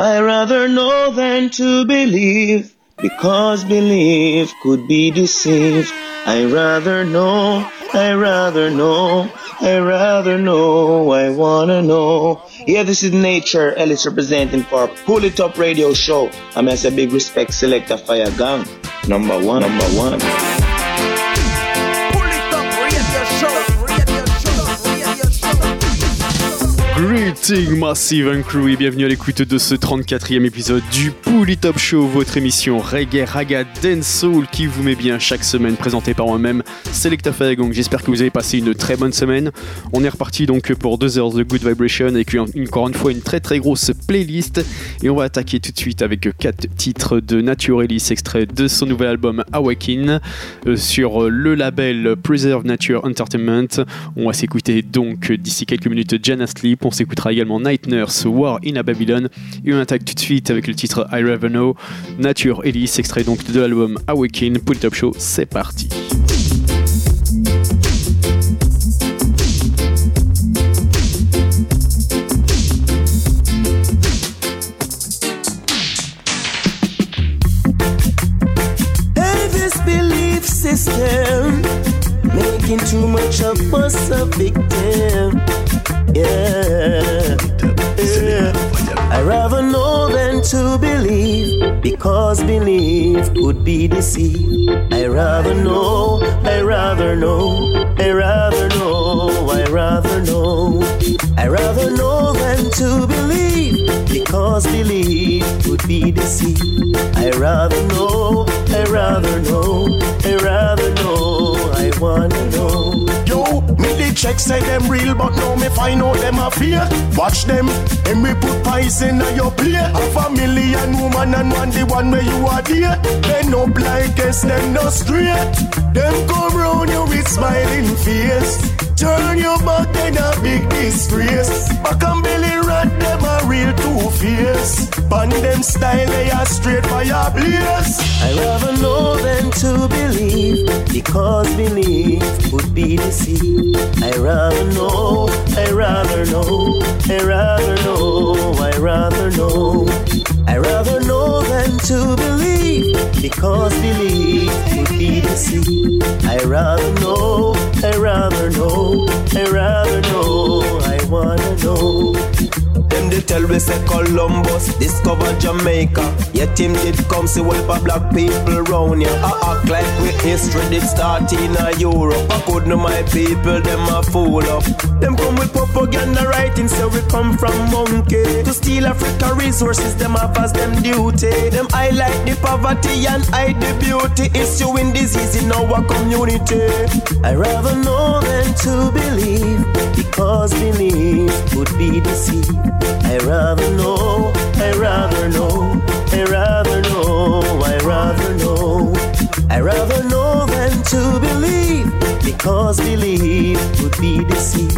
I rather know than to believe, because belief could be deceived. I rather know, I rather know, I rather know, I wanna know. Yeah, this is Nature, Ellis representing for Pull It Up Radio Show. I'm as a big respect selector Fire Gang. Number one, number one. Greeting Massive and Crew et bienvenue à l'écoute de ce 34e épisode du Pouli Top Show, votre émission reggae, raga, dance soul qui vous met bien chaque semaine, présenté par moi-même, Selecta Donc J'espère que vous avez passé une très bonne semaine. On est reparti donc pour deux heures de Good Vibration avec encore une fois une très très grosse playlist et on va attaquer tout de suite avec quatre titres de Nature Ellis extraits de son nouvel album Awaken euh, sur le label Preserve Nature Entertainment. On va s'écouter donc d'ici quelques minutes Jana Sleep on s'écoutera également Night Nurse, War in a Babylon. Et on attaque tout de suite avec le titre I Know, Nature Ellis, extrait donc de l'album Awaken. Pull Top Show, c'est parti. making too much of a yeah. yeah. I rather know than to believe, because belief could be deceit. I rather know, I rather know, I rather know, I rather know. I rather know than to believe, because belief could be deceit. I rather know, I rather know, I rather know, I wanna know. Check say them real, but now me find out them a fear. Watch them, and me put poison on your plate. Half a million woman and one the one where you are dear. They no blind, guess them no straight. Them come round you with smiling face. Turn your back, then a big disgrace. Back and belly rat, them a real two-face. Band them style, they are straight fire blaze. I rather know than to believe, because belief would be deceived. I rather know, I rather know, I rather know, I rather know. I rather know than to believe, because belief would be deceived. I rather know, I rather know, I rather know, I wanna know. Them they tell we say Columbus discovered Jamaica. Yet him did come see what for black people round here. I act like we history did start in a Europe. I could know my people, them a fool up. Them come with propaganda writing, so we come from monkey. To steal Africa resources, them have as them duty. Them highlight the poverty and hide the beauty. Issuing disease in our community. I rather know than to believe, because belief would be deceived. I rather know, I rather know, I rather know, I rather know. I rather know than to believe, because belief would be deceit.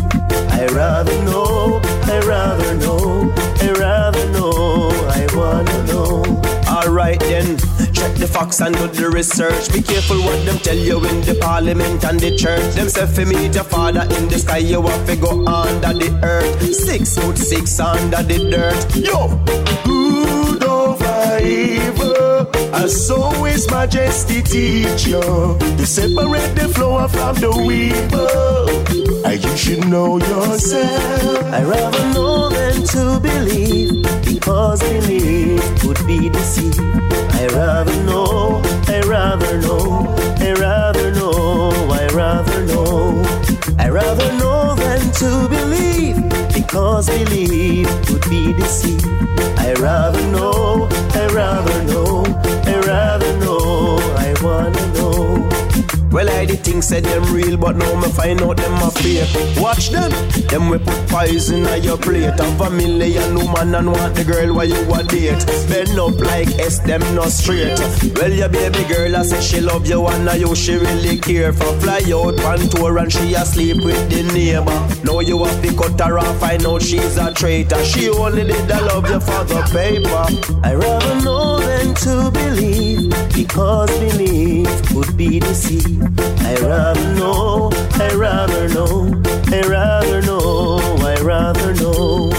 I rather know, I rather know, I rather know, I wanna know. Alright then, check the facts and do the research. Be careful what them tell you in the parliament and the church. Them say for meet your father in the sky, you have to go under the earth. Six foot six under the dirt. Yo, evil. And so is majesty teach you to separate the flower from the weevil. You should know yourself. I rather know than to believe, because belief would be deceived. I rather know, I rather know, I rather know, I rather know. I rather know than to believe, because belief would be deceived. I rather know, I rather know, rather know, I wanna know. Well, I did think said them real, but now me find out them a fake. Watch them, them we put poison on your plate. Have a million woman and want the girl while you a date. Bend up like S, them not straight. Well, your baby girl, I say she love you and I you she really care for. Fly out on tour and she asleep with the neighbor. Now you have to cut her off, I know she's a traitor. She only did the love you for the paper. I rather know than to believe, because belief would be deceived. I rather know, I rather know, I rather know, I rather know.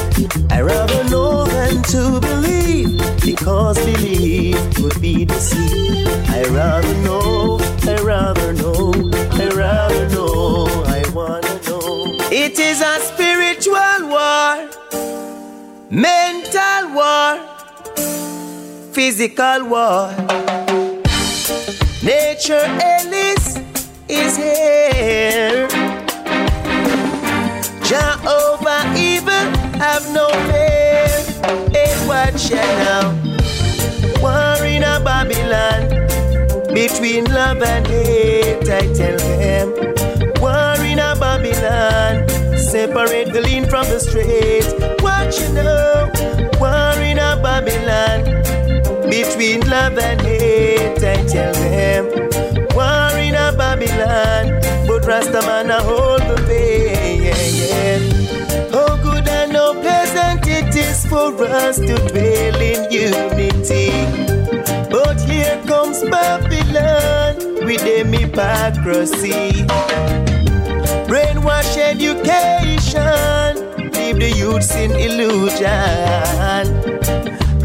I rather know than to believe. because belief could be deceived. I rather know, I rather know, I rather know, I wanna know. It is a spiritual war, mental war, physical war. Nature Ellis is here. Jehovah evil have no fear. Hey, watch ya now. War in a Babylon between love and hate. I tell them. War in a Babylon. Separate the lean from the straight. Watch you know. War in a Babylon between love and hate. I tell them. War in a Babylon, but Rastaman a hold the pain. Yeah, yeah. Oh, good and no pleasant it is for us to dwell in unity. But here comes Babylon with them hypocrisy. Brainwash education, leave the youths in illusion.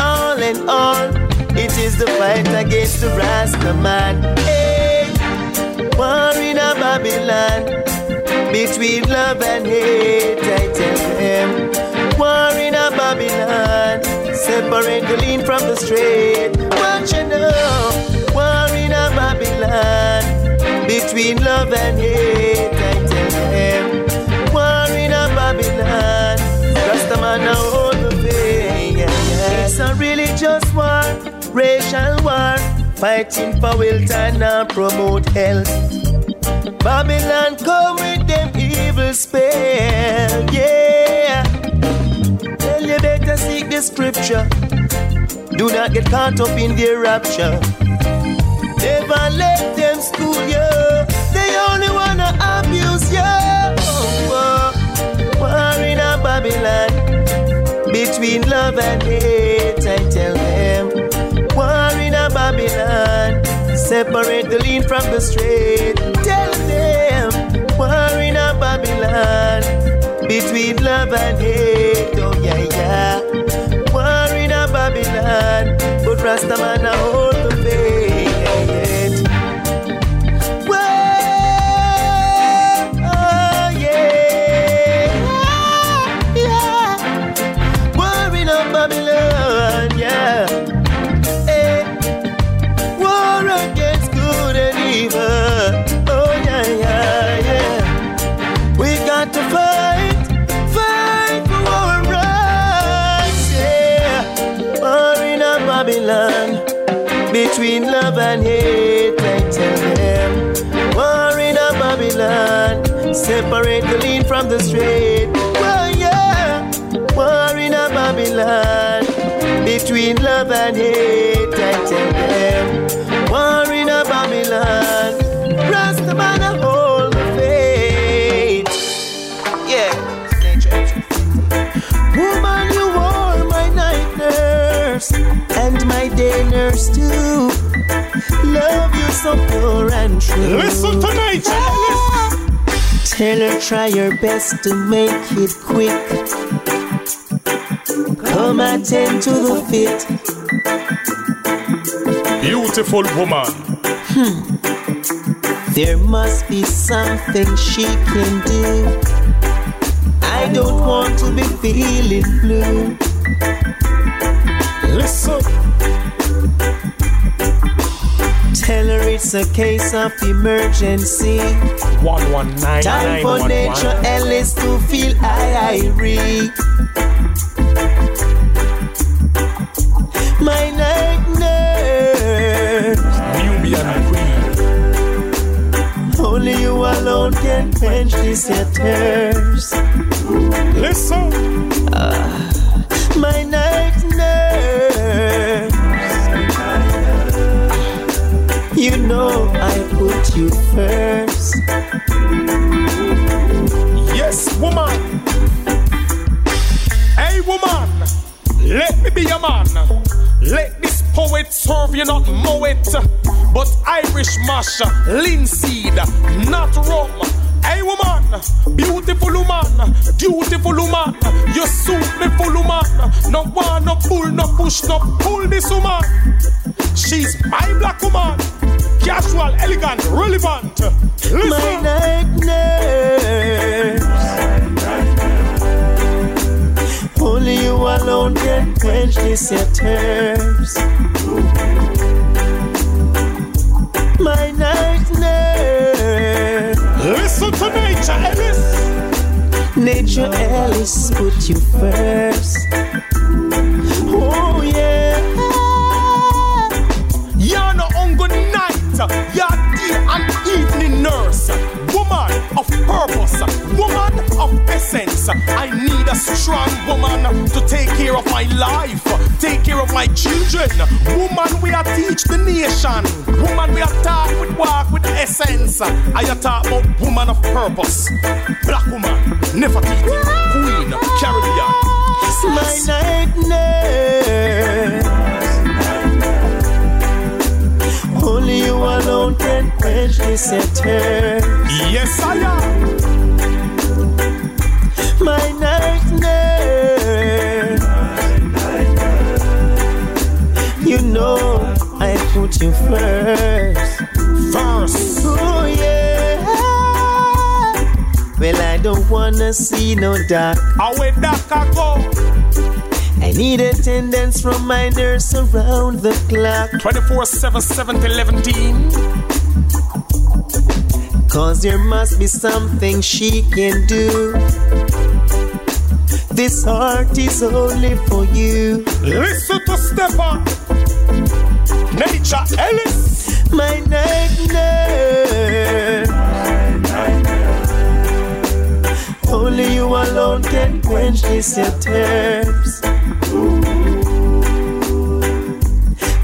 All in all, is the fight against the Rastaman. Hey, war in a Babylon between love and hate. I tell them, war in a Babylon, separate the lean from the straight. What you know, war in a Babylon between love and hate. I tell them, war in a Babylon, Rastaman now hold the yeah. It's a religious racial war, fighting for wealth and now promote health. Babylon come with them evil spell, yeah. Tell you better seek the scripture. Do not get caught up in their rapture. Never let them school you. They only wanna abuse you. War in a Babylon between love and hate. I tell Separate the lean from the straight. Tell them. War in a Babylon between love and hate. Oh yeah yeah. War in a Babylon, but Rastaman a hold from the straight. Oh yeah, war in a Babylon between love and hate. I tell them, war in a Babylon, Rastaman a hold the faith. Yeah, woman, you are my night nurse and my day nurse too. Love you so pure and true. Listen tonight, Tell her try your best to make it quick. Come attend to the fit. Beautiful woman. Hmm. There must be something she can do. I don't want to be feeling blue. Tell her it's a case of emergency. 119. Time for nature Ellis to feel irie. My night nurse, Nubian queen. only you alone can quench this here thirst. Listen. My know I put you first. Yes, woman. Hey, woman. Let me be your man. Let this poet serve you, not mow it. But Irish mash, linseed, not rum. Hey woman, beautiful woman, beautiful woman. You suit me full woman. No one, no pull, no push, no pull this woman. She's my black woman. Casual, elegant, relevant. Listen. My night nurse. Only you alone can quench this your. My night nurse. Listen to nature, Ellis. Nature Ellis put you first. You're day and evening nurse. Woman of purpose. Woman of essence. I need a strong woman to take care of my life. Take care of my children. Woman, we are teach the nation. Woman, we are talk with walk with essence. I are talk about woman of purpose. Black woman, Nefertiti, Queen, Caribbean. My night. This your. Yes, I am. My night nurse. You know I put you first. First. Oh yeah. Well, I don't wanna see no dark. Away that I go. I need attendance from my nurse around the clock. 24 7 7 11 Cause there must be something she can do. This heart is only for you. Listen to Stepper. Nature Ellis. My night nurse. Only you alone can quench this your thirst.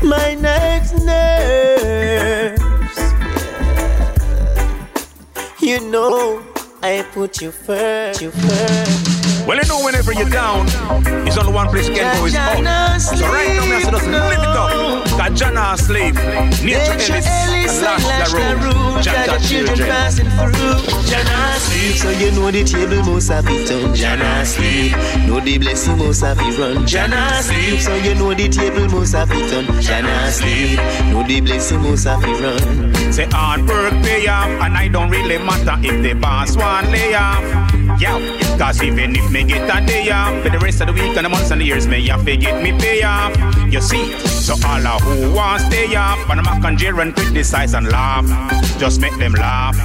My night You know I put you first. You first. Well, you know, whenever you're down, it's only one place you can go is up. So right now, me I say just live it up. Got John asleep, Nature Ellis, and Lash LaRue, Jack children Children. passing through. Jana sleep, so you know the table must have it on. Jana sleep, know the blessing must have it run. Jana sleep, so you know the table must have it on. Jana sleep, know the blessing must have it run. Say hard work pay off, and I don't really matter if the boss want lay off. Yeah, cause even if me get a day off, for the rest of the week and the months and the years, me have to get me pay off. You see, so all of who want stay off, and I'm jail and criticize and laugh, just make them laugh.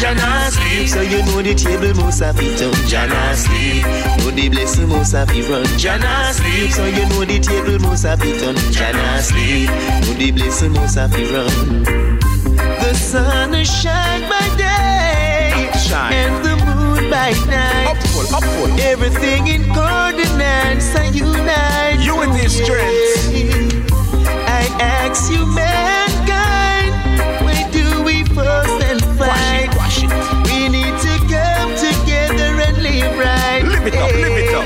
Jana sleep, so you know the table must have it on. Jana sleep, know the blessing must have it run. Jana sleep, so you know the table must have it on. Jana sleep, know the blessing must have it run. The sun is shine by day, Shine. and the by night. Upful, upful. Everything in coordinates and unite. Unity is strength. I ask you, mankind, where do we fuss and fight? We need to come together and live right. Live it up,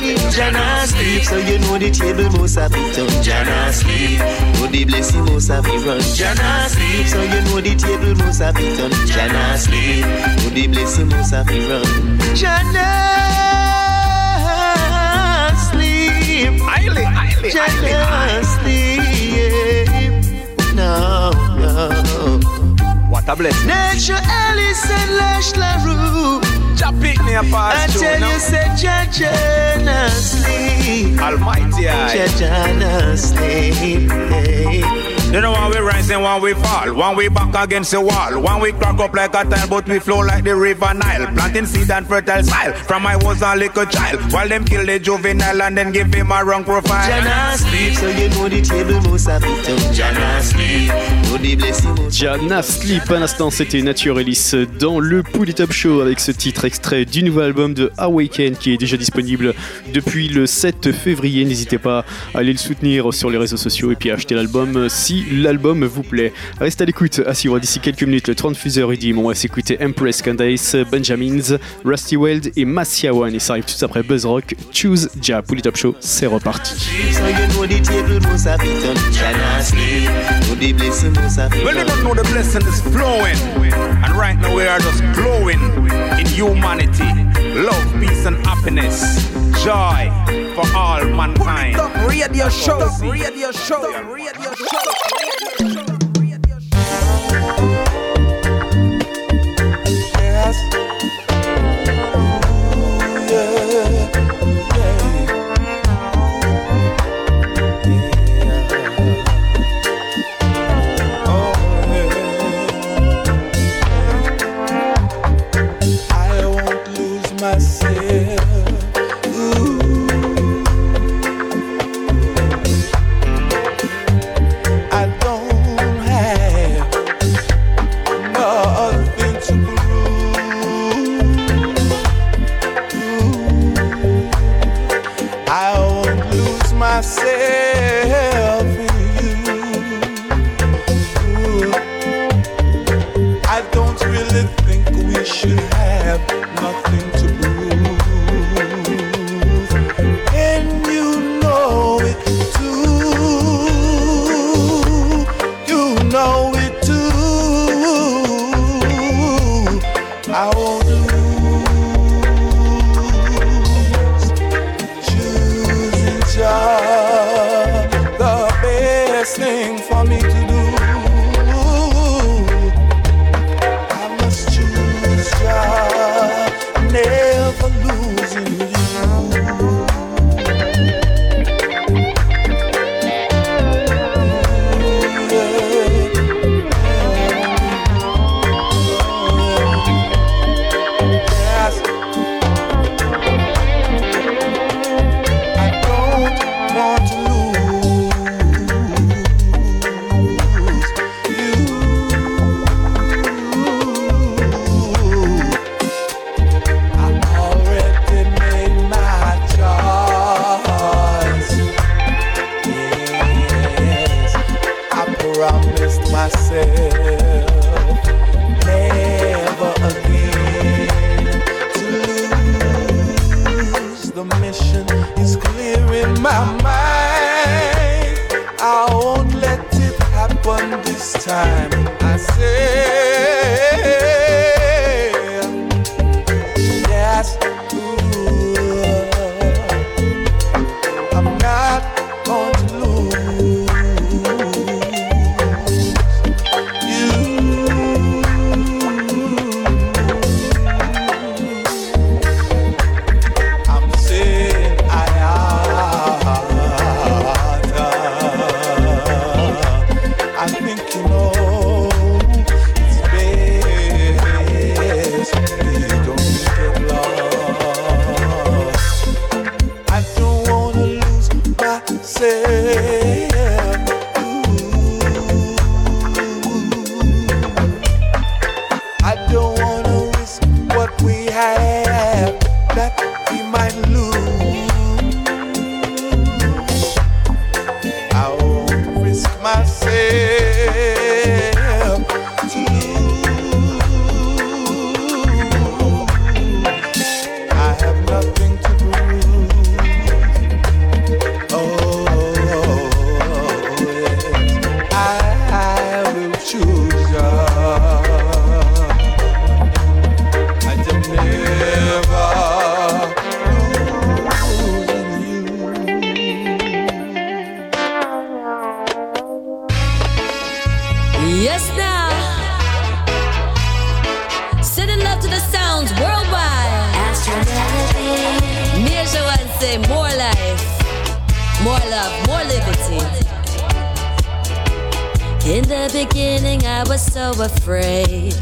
live. Jana sleep, so you know the table must have it on. Jana sleep, know the blessing must have it run. Jana sleep, so you know the table must have it on. Jana sleep, know the blessing must have it run. Jana sleep. Highly, highly, Jana sleep. No, no. What a blessing. Nature Ellis and Lash LaRue. Jah pick me a I pass through tell now. you, say Jana sleep. Almighty eye. Jana sleep. Hey. You know when we rise and when we fall, when we back against the wall, when we crack up like a tile, but we flow like the river Nile, planting seed and fertile soil. From I was a little child, while them kill the juvenile and then give him a wrong profile. Jana sleep, so you know the table must have. Jana sleep, know the blessing must Jana Sleep, à l'instant, c'était Nature Ellis dans le Pouli Top Show avec ce titre extrait du nouvel album de Awaken qui est déjà disponible depuis le 7 février. N'hésitez pas à aller le soutenir sur les réseaux sociaux et puis à acheter l'album si l'album vous plaît. Reste à l'écoute, à suivre d'ici quelques minutes le 30 Fuser Redeem. On va s'écouter Empress Candace, Benjamins, Rusty Weld et Massiawan. Et ça arrive tout après Buzz Rock, Choose Ja. Pour le Top Show, c'est reparti. Well, you don't know the blessing is flowing. And right now we are just glowing in humanity, love, peace, and happiness, joy. for all mankind. Radio show, radio show, radio show. out to the sounds worldwide. Astronomy. Me and say more life, more love, more liberty. In the beginning, I was so afraid.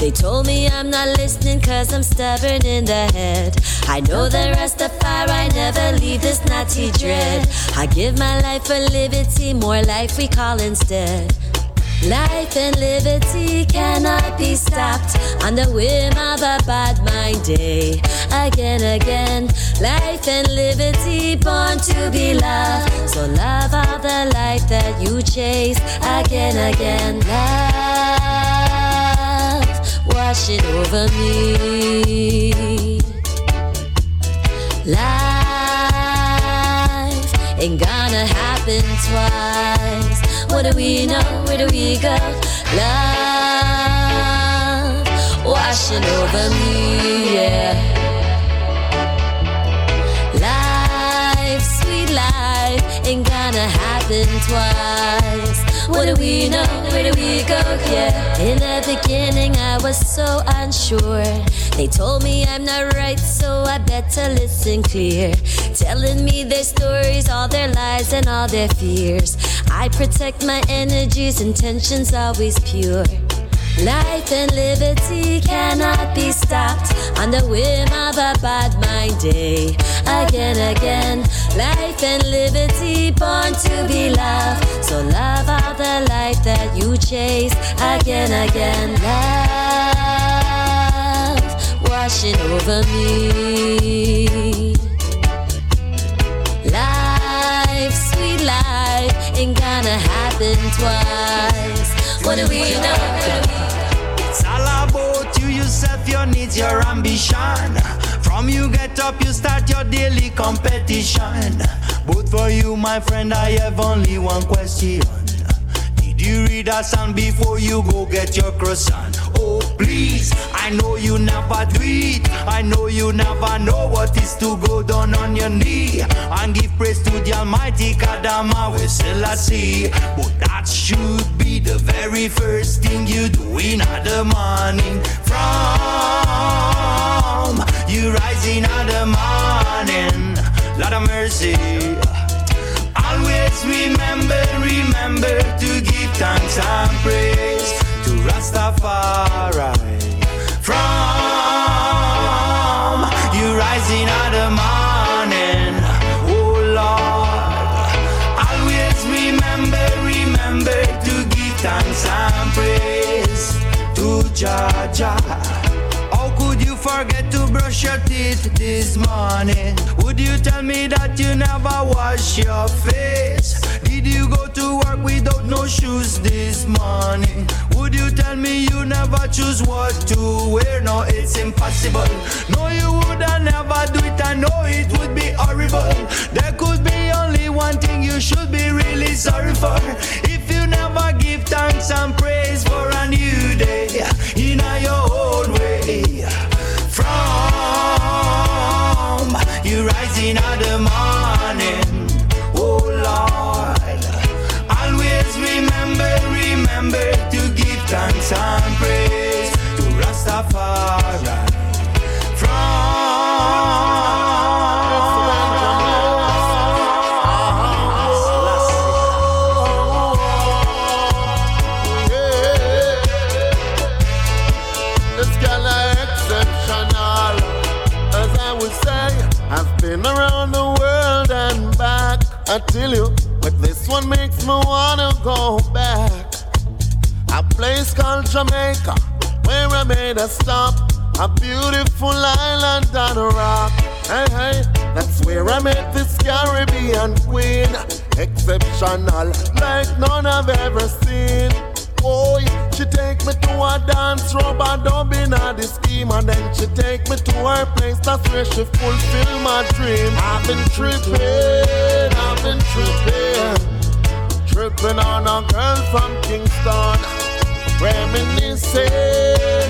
They told me I'm not listening cause I'm stubborn in the head. I know the rest of fire, I never leave this Nazi dread. I give my life for liberty, more life we call instead. Life and liberty cannot be stopped on the whim of a bad mind day. Again, again, life and liberty born to be loved. So love all the life that you chase. Again, again, love, wash it over me. Life ain't gonna happen twice. What do we know? Where do we go? Love washing over me, yeah. Life, sweet life, ain't gonna happen twice. What do we know? Where do we go? Yeah. In the beginning, I was so unsure. They told me I'm not right, so I better listen clear. Telling me their stories, all their lies, and all their fears. I protect my energies, intentions always pure. Life and liberty cannot be stopped on the whim of a bad mind day. Again, again, life and liberty born to be loved. So love all the life that you chase. Again, again, love washing over me. Ain't gonna happen twice. What do we know? It's all about you, yourself, your needs, your ambition. From you get up, you start your daily competition. But for you, my friend, I have only one question. Did you read a song before you go get your croissant? Please, I know you never do it. I know you never know what is to go down on your knee and give praise to the Almighty Kadama I see. But that should be the very first thing you do in the morning. From you rising in the morning, Lord of mercy. Always remember, remember to give thanks and praise to Rastafari. From you rising in the morning, oh Lord. Always remember, remember to give thanks and praise to Jah Jah. How could you forget to brush your teeth this morning? Would you tell me that you never wash your face? Did you go to work without no shoes this morning? Would you tell me you never choose what to wear? No, it's impossible. No, you would have never do it. I know it would be horrible. There could be only one thing you should be really sorry for. If you never give thanks and praise for a new day in your own way. From you rising in the morning, thanks and praise to Rastafari. Exceptional, like none I've ever seen. Boy, she take me to a dance rubber dubbing at the scheme And then she take me to her place, that's where she fulfill my dream. I've been tripping, I've been tripping. Tripping on a girl from Kingston. Reminiscing,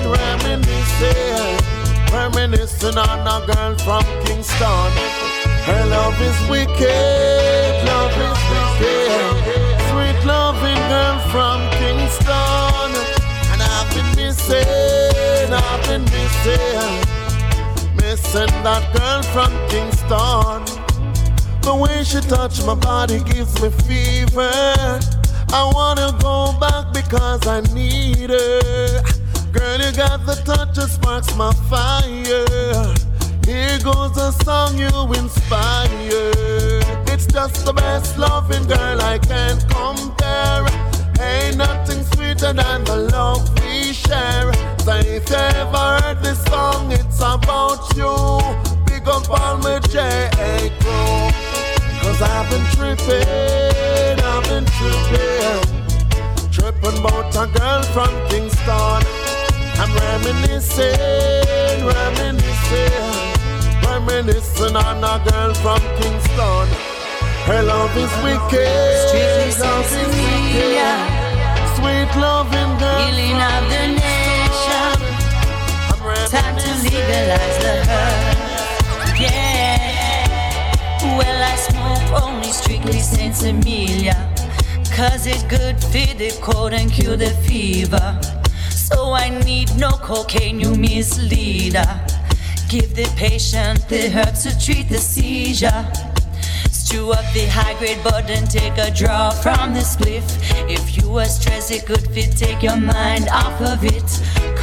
reminiscing. Reminiscing on a girl from Kingston. Her love is wicked, that girl from Kingston. The way she touch my body gives me fever. I wanna go back because I need her. Girl, you got the touch that sparks my fire. Here goes a song you inspire It's just the best loving girl I can't compare. Ain't nothing sweeter than the love we share. So if you ever heard this song, it's about you Big up all my J. Crew Cause I've been tripping, I've been tripping Tripping about a girl from Kingston I'm reminiscing, reminiscing Reminiscing on a girl from Kingston Her love is wicked. Love is wicked. Sweet loving girl. Healing of the nation. Legalize the herb. Yeah. Well, I smoke only strictly Saint Amelia. Cause it's good for the cold and cure the fever. So I need no cocaine, you misleader. Give the patient the herbs to treat the seizure. Stew up the high grade bud and take a draw from the spliff. If you are stressed, it could fit, take your mind off of it.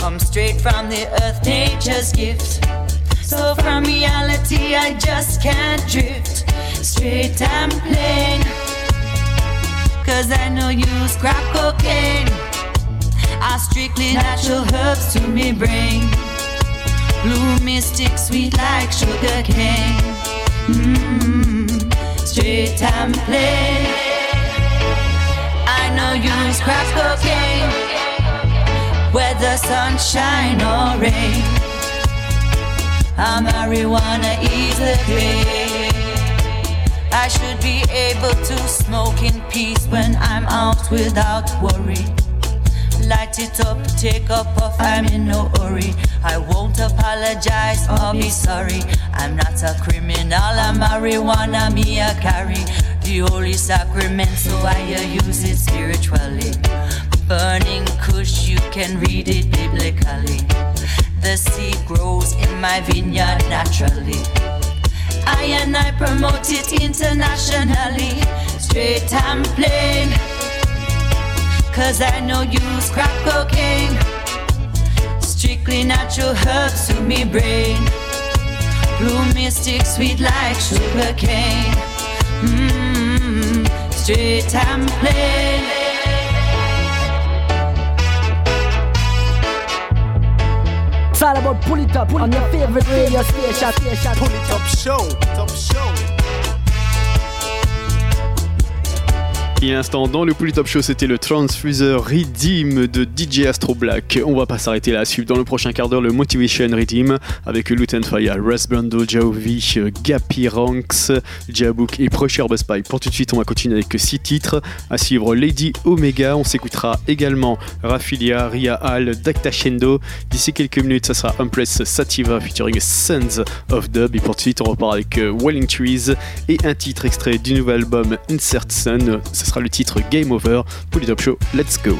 Come straight from the earth, nature's gift. So from reality, I just can't drift. Straight and plain. Cause I know you use crack cocaine. I strictly natural herbs to me bring. Blue mystic, sweet like sugar cane. Mm, straight and plain. I know you use crack cocaine. Whether sunshine or rain. A marijuana is pain. I should be able to smoke in peace when I'm out without worry. Light it up, take a puff, I'm in no hurry. I won't apologize or be sorry. I'm not a criminal, a marijuana me a carry. The holy sacrament, so I use it spiritually. Burning kush, you can read it biblically. The seed grows in my vineyard naturally. I and I promote it internationally, straight and plain. Cause I know use crack cocaine. Strictly natural herbs to me brain. Blue mystic, sweet like sugar cane. Mmm, straight and plain. All about pull it up on your favorite radio station. Pull it up show. Top show. Et l'instant, dans le Pull Top Show, c'était le Transfuser Redeem de DJ Astro Black. On va pas s'arrêter là, suivre dans le prochain quart d'heure le Motivation Redeem avec Luton Fire, Russ Brando, Jaovi, Gappy Ranks, Jabook et Prosher Buspy. Pour tout de suite, on va continuer avec 6 titres. À suivre Lady Omega, on s'écoutera également Rafilia, Ria Hall, Dacta Shendo. D'ici quelques minutes, ça sera Umpress Sativa featuring Sons of Dub. Et pour tout de suite, on repart avec euh, Welling Trees et un titre extrait du nouvel album Insert Sun. Ce sera le titre Game Over. Pour le Top Show, let's go!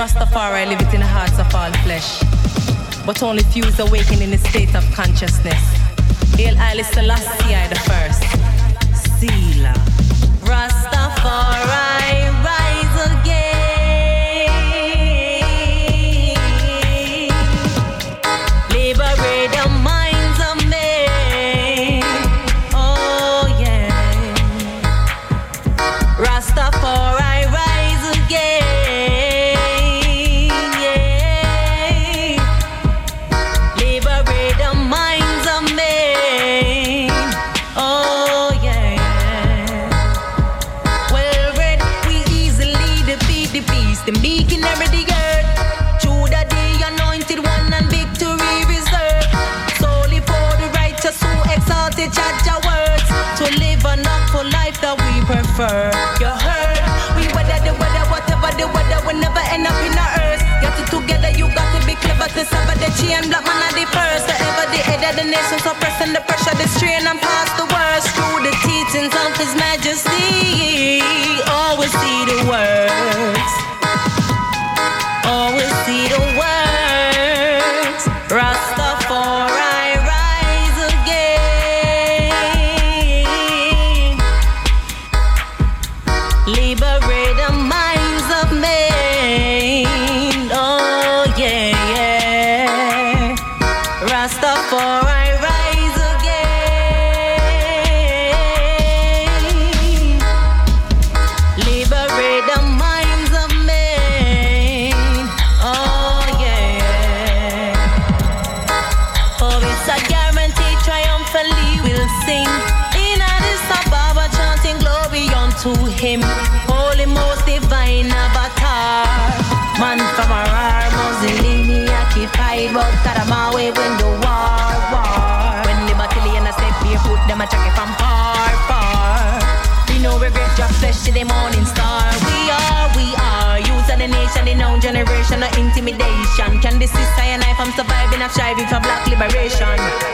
Rastafari live it in the hearts of all flesh. But only few is awakened in the state of consciousness. Hail Haile Selassie I the first. chain. Black man are the first, the ever the head of the nation. So pressing the pressure, the strain, and past the worst. Through the teachings of His Majesty, always see the worst. Shive, it black liberation.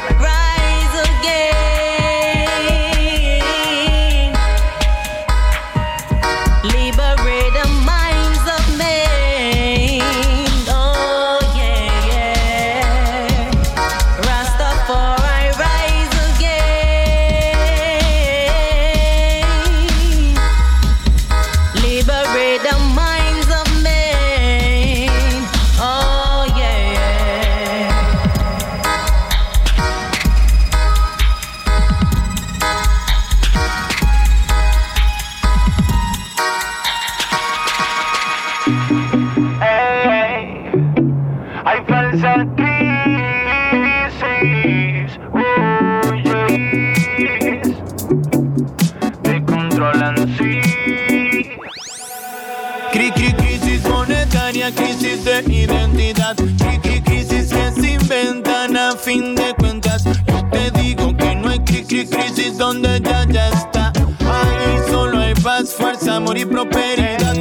Amor y prosperidad.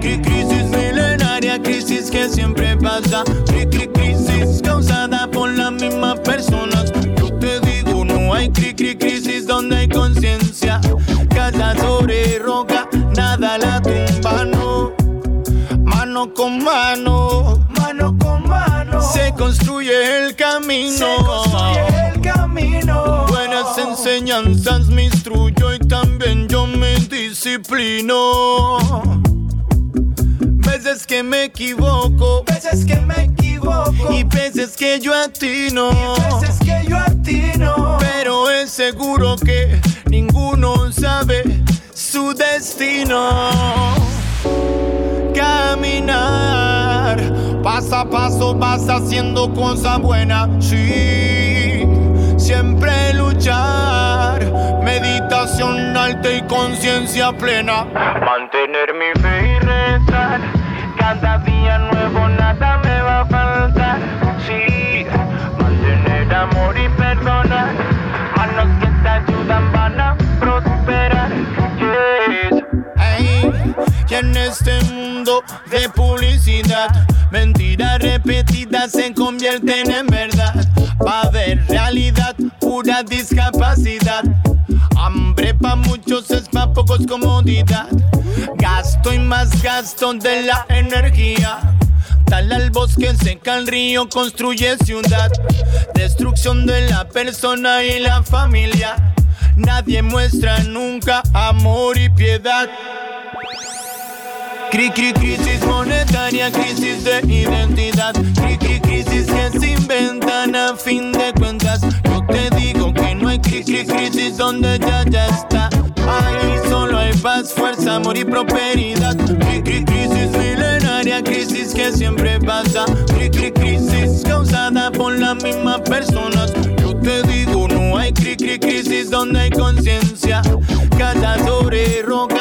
crisis milenaria, crisis que siempre pasa. crisis causada por las mismas personas. Yo te digo, no hay crisis donde hay conciencia. Casa sobre roca, nada la tumba, no mano con mano, mano con mano, se construye el camino. Se construye el camino. Buenas enseñanzas me instruyo y también yo disciplino. Veces que me equivoco, veces que me equivoco, y veces que yo atino, y veces que yo atino. Pero es seguro que ninguno sabe su destino caminar. Paso a paso vas haciendo cosas buenas, sí. Siempre luchar. Alta y conciencia plena. Mantener mi fe y rezar. Cada día nuevo nada me va a faltar. Sí. Mantener amor y perdonar. Manos que te ayudan van a prosperar. Yes. Y en este mundo de publicidad, mentiras repetidas se convierten en verdad. Va a haber realidad, pura discapacidad. Hambre pa' muchos es pa' pocos comodidad. Gasto y más gasto de la energía. Tala al bosque, seca el río, construye ciudad. Destrucción de la persona y la familia. Nadie muestra nunca amor y piedad. Cri, cri, crisis monetaria, crisis de identidad. Cri, cri, crisis que se inventan a fin de cuentas. Yo te cri, cri, crisis donde ya ya está. Ahí solo hay paz, fuerza, amor y prosperidad. Cri, cri, crisis milenaria, crisis que siempre pasa. Cri, cri, crisis causada por las mismas personas. Yo te digo, no hay cri, cri, crisis donde hay conciencia. Casa sobre roca,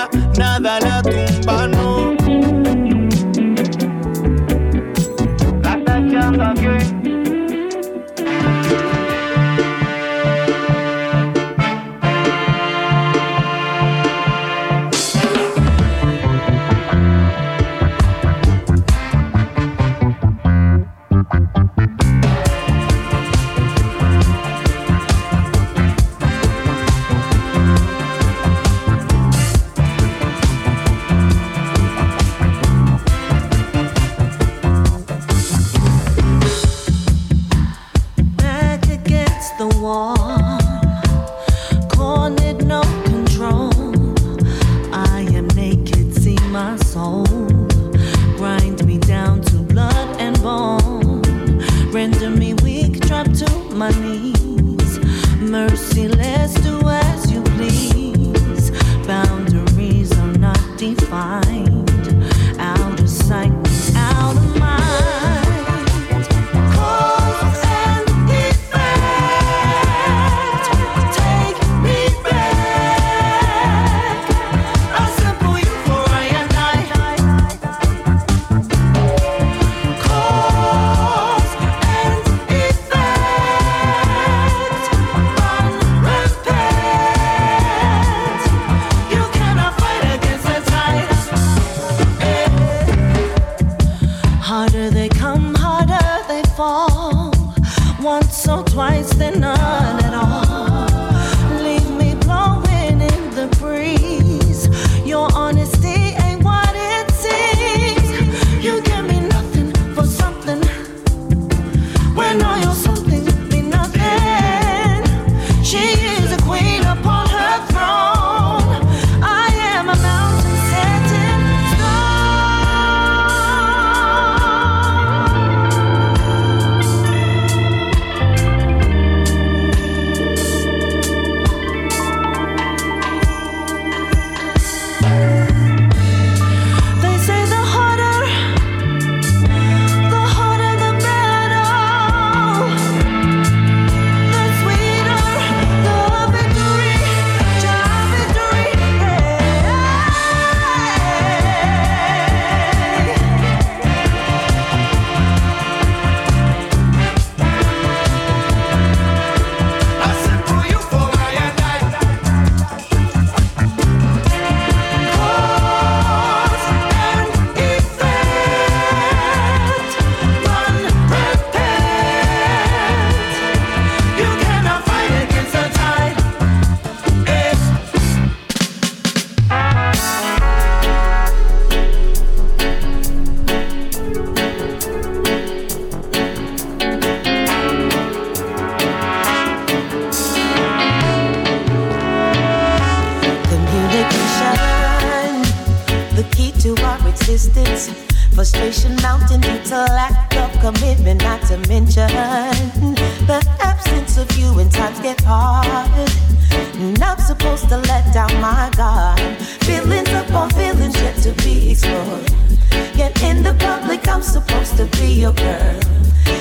to be your girl.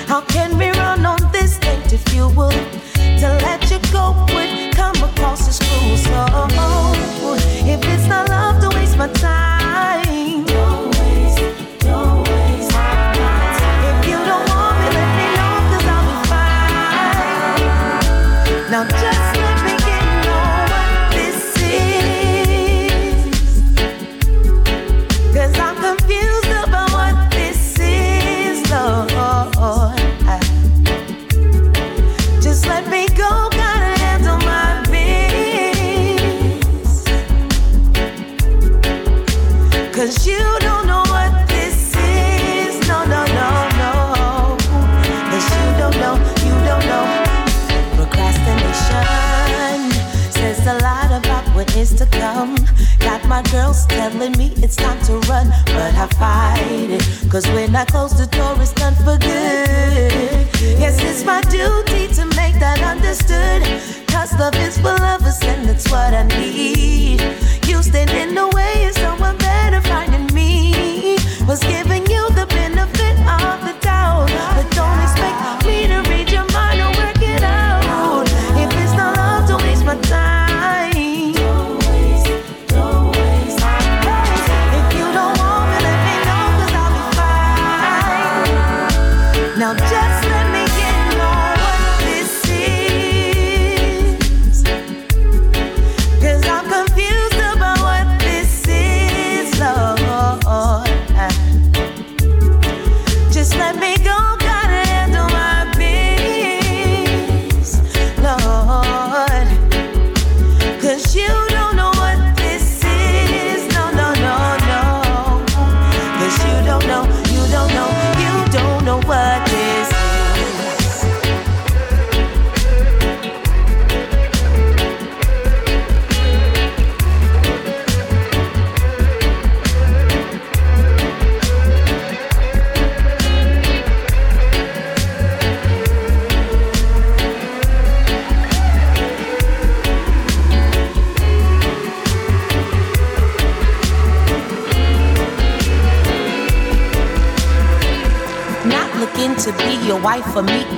How can we run on this tainted fuel? To let you go would come across as cruel. So if it's not love, don't waste my time. Cause when I close the door, it's done for good. Yes, it's my duty to make that understood. Cause love is for lovers, and that's what I need. You stand in the way, and someone better finding me. Was giving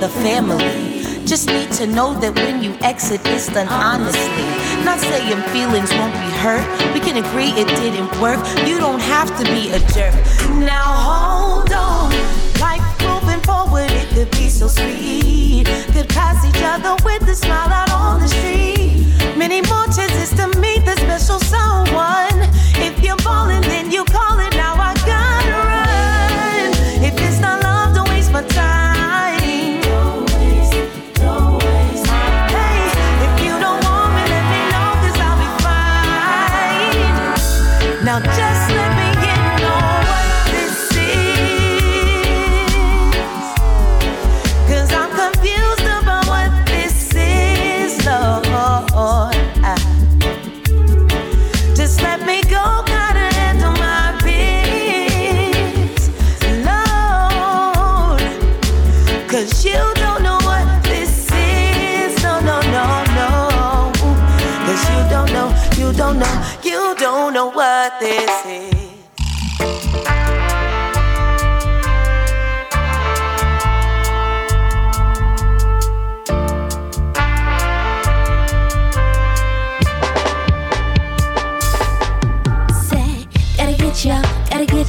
the family. Just need to know that when you exit, it's done honestly. Not saying feelings won't be hurt. We can agree it didn't work. You don't have to be a jerk. Now hold on. Life moving forward, it could be so sweet. Could pass each other with a smile out on the street. Many more chances to meet the special someone. If you're falling, then you call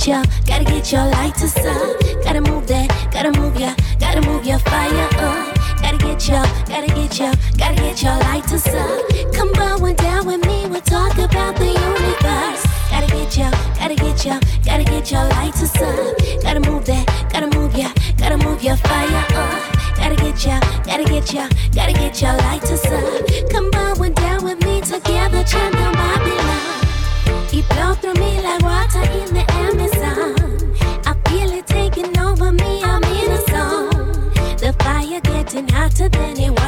get your, gotta get your lighters up. Gotta move that, gotta move ya, gotta move your fire up. Gotta get your, gotta get your, gotta get your lighters up. Come on down with me, we'll talk about the universe. Gotta get your, gotta get your, gotta get your lighters up. Gotta move that, gotta move ya, gotta move your fire up. Gotta get ya, gotta get ya, gotta get your lighters up. Come on down with me together, chant on Babylon. It blow through me like water in the getting hotter than it was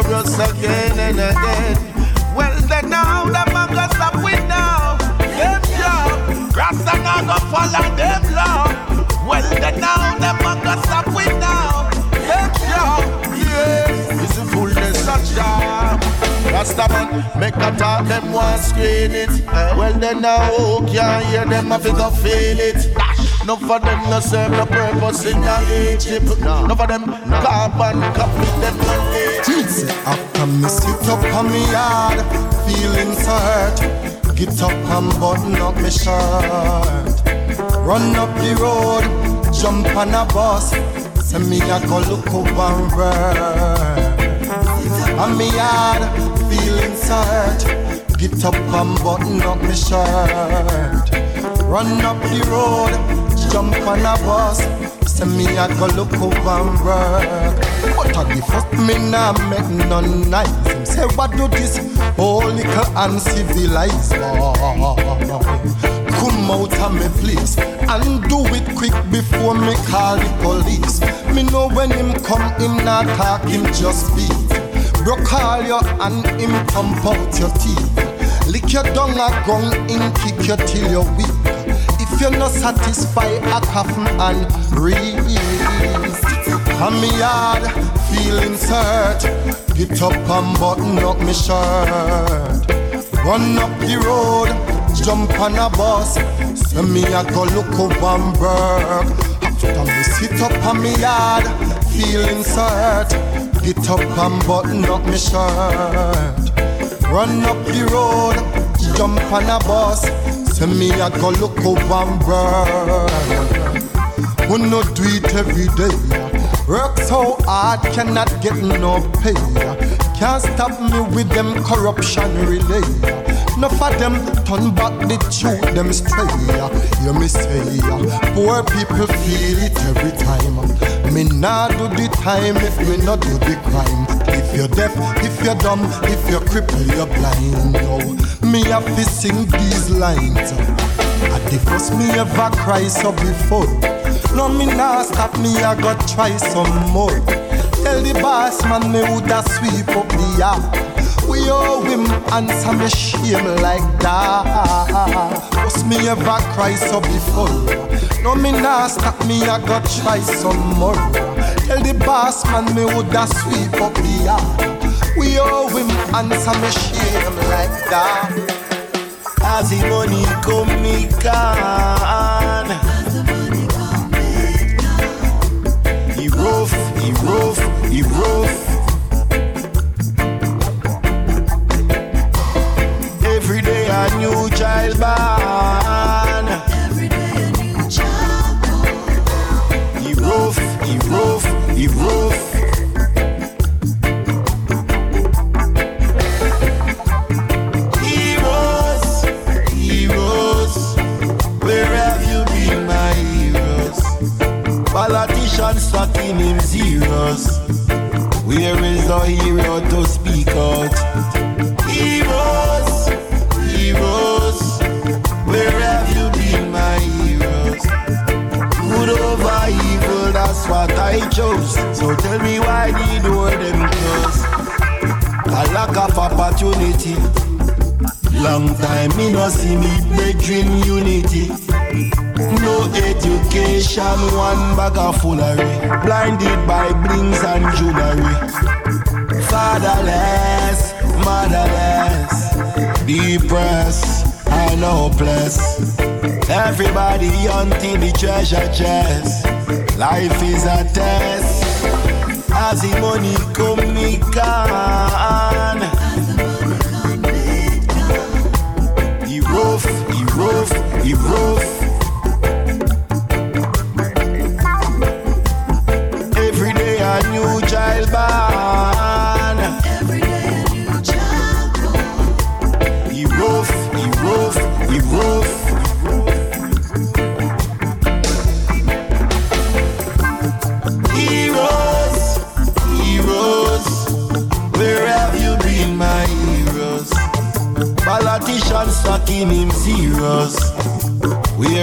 Deliver us again and again. Well, then now the man got stop with now. Them young, Rasta now go follow them long. Well, then now the man got stop with now. Them young, yeah, it's the fullness of Jah. Rasta man, make a talk, them want screen it. Well, then now who can hear them, I figure feel it. No for them no serve no purpose in a Egypt. No for them carbon copy them Jesus, after me sit up on me yard, feeling so hurt. Get up and button up my shirt. Run up the road, jump on a bus. Send me a go look over and run. On me yard, feeling so hurt. Get up and button up my shirt. Run up the road, jump on a bus. Send me a go look over and work. But at the first me nah make none nice. Him say what do this whole little uncivilized boy? Come out of me place and do it quick before me call the police. Me know when him come, him not talk, him just beat. Broke all your hand, him pump out your teeth. Lick your down a gun, him kick you till you're weak. If you're not satisfied, a coffin and release. I'm me yard, feeling hurt. Get up and button up me shirt. Run up the road, jump on a bus. Send me a go look over and work. After me sit up on me yard, feeling hurt. Get up and button up me shirt. Run up the road, jump on a bus. Send me a go look over and work. We no do it every day. Work so hard, cannot get no pay. Can't stop me with them corruption relay. Enough of them turn back the truth, them stray. Hear me say, poor people feel it every time. Me nah do the time if me not do the crime. If you're deaf, if you're dumb, if you're crippled, you're blind. Me have to sing these lines. At the first me ever cry so before. No me nah stop me, I got try some more. Tell the boss man me woulda sweep up the yard. We owe him answer me shame like that. First me ever cry so before. No me nah stop me, I got try some more. Tell the boss man me woulda sweep up the yard. We owe him answer me shame like that. As the money come, me can. He rough, he rough, he rough. Every day a new child born. Every day a new child born. He rough, he rough, he rough. Him zeros. Where is the hero to speak out? Heroes, heroes, where have you been, my heroes? Good over evil, that's what I chose. So tell me why the door them close? A lack of opportunity. Long time me no see me brethren unity. No education, one bag of foolery. Blinded by blings and jewelry. Fatherless, motherless, depressed and hopeless. Everybody hunting the treasure chest. Life is a test. As the money come, me can. He rough. Every day a new child born. Every day a new child born. He rough, he rough, he rough. Heroes, heroes, where have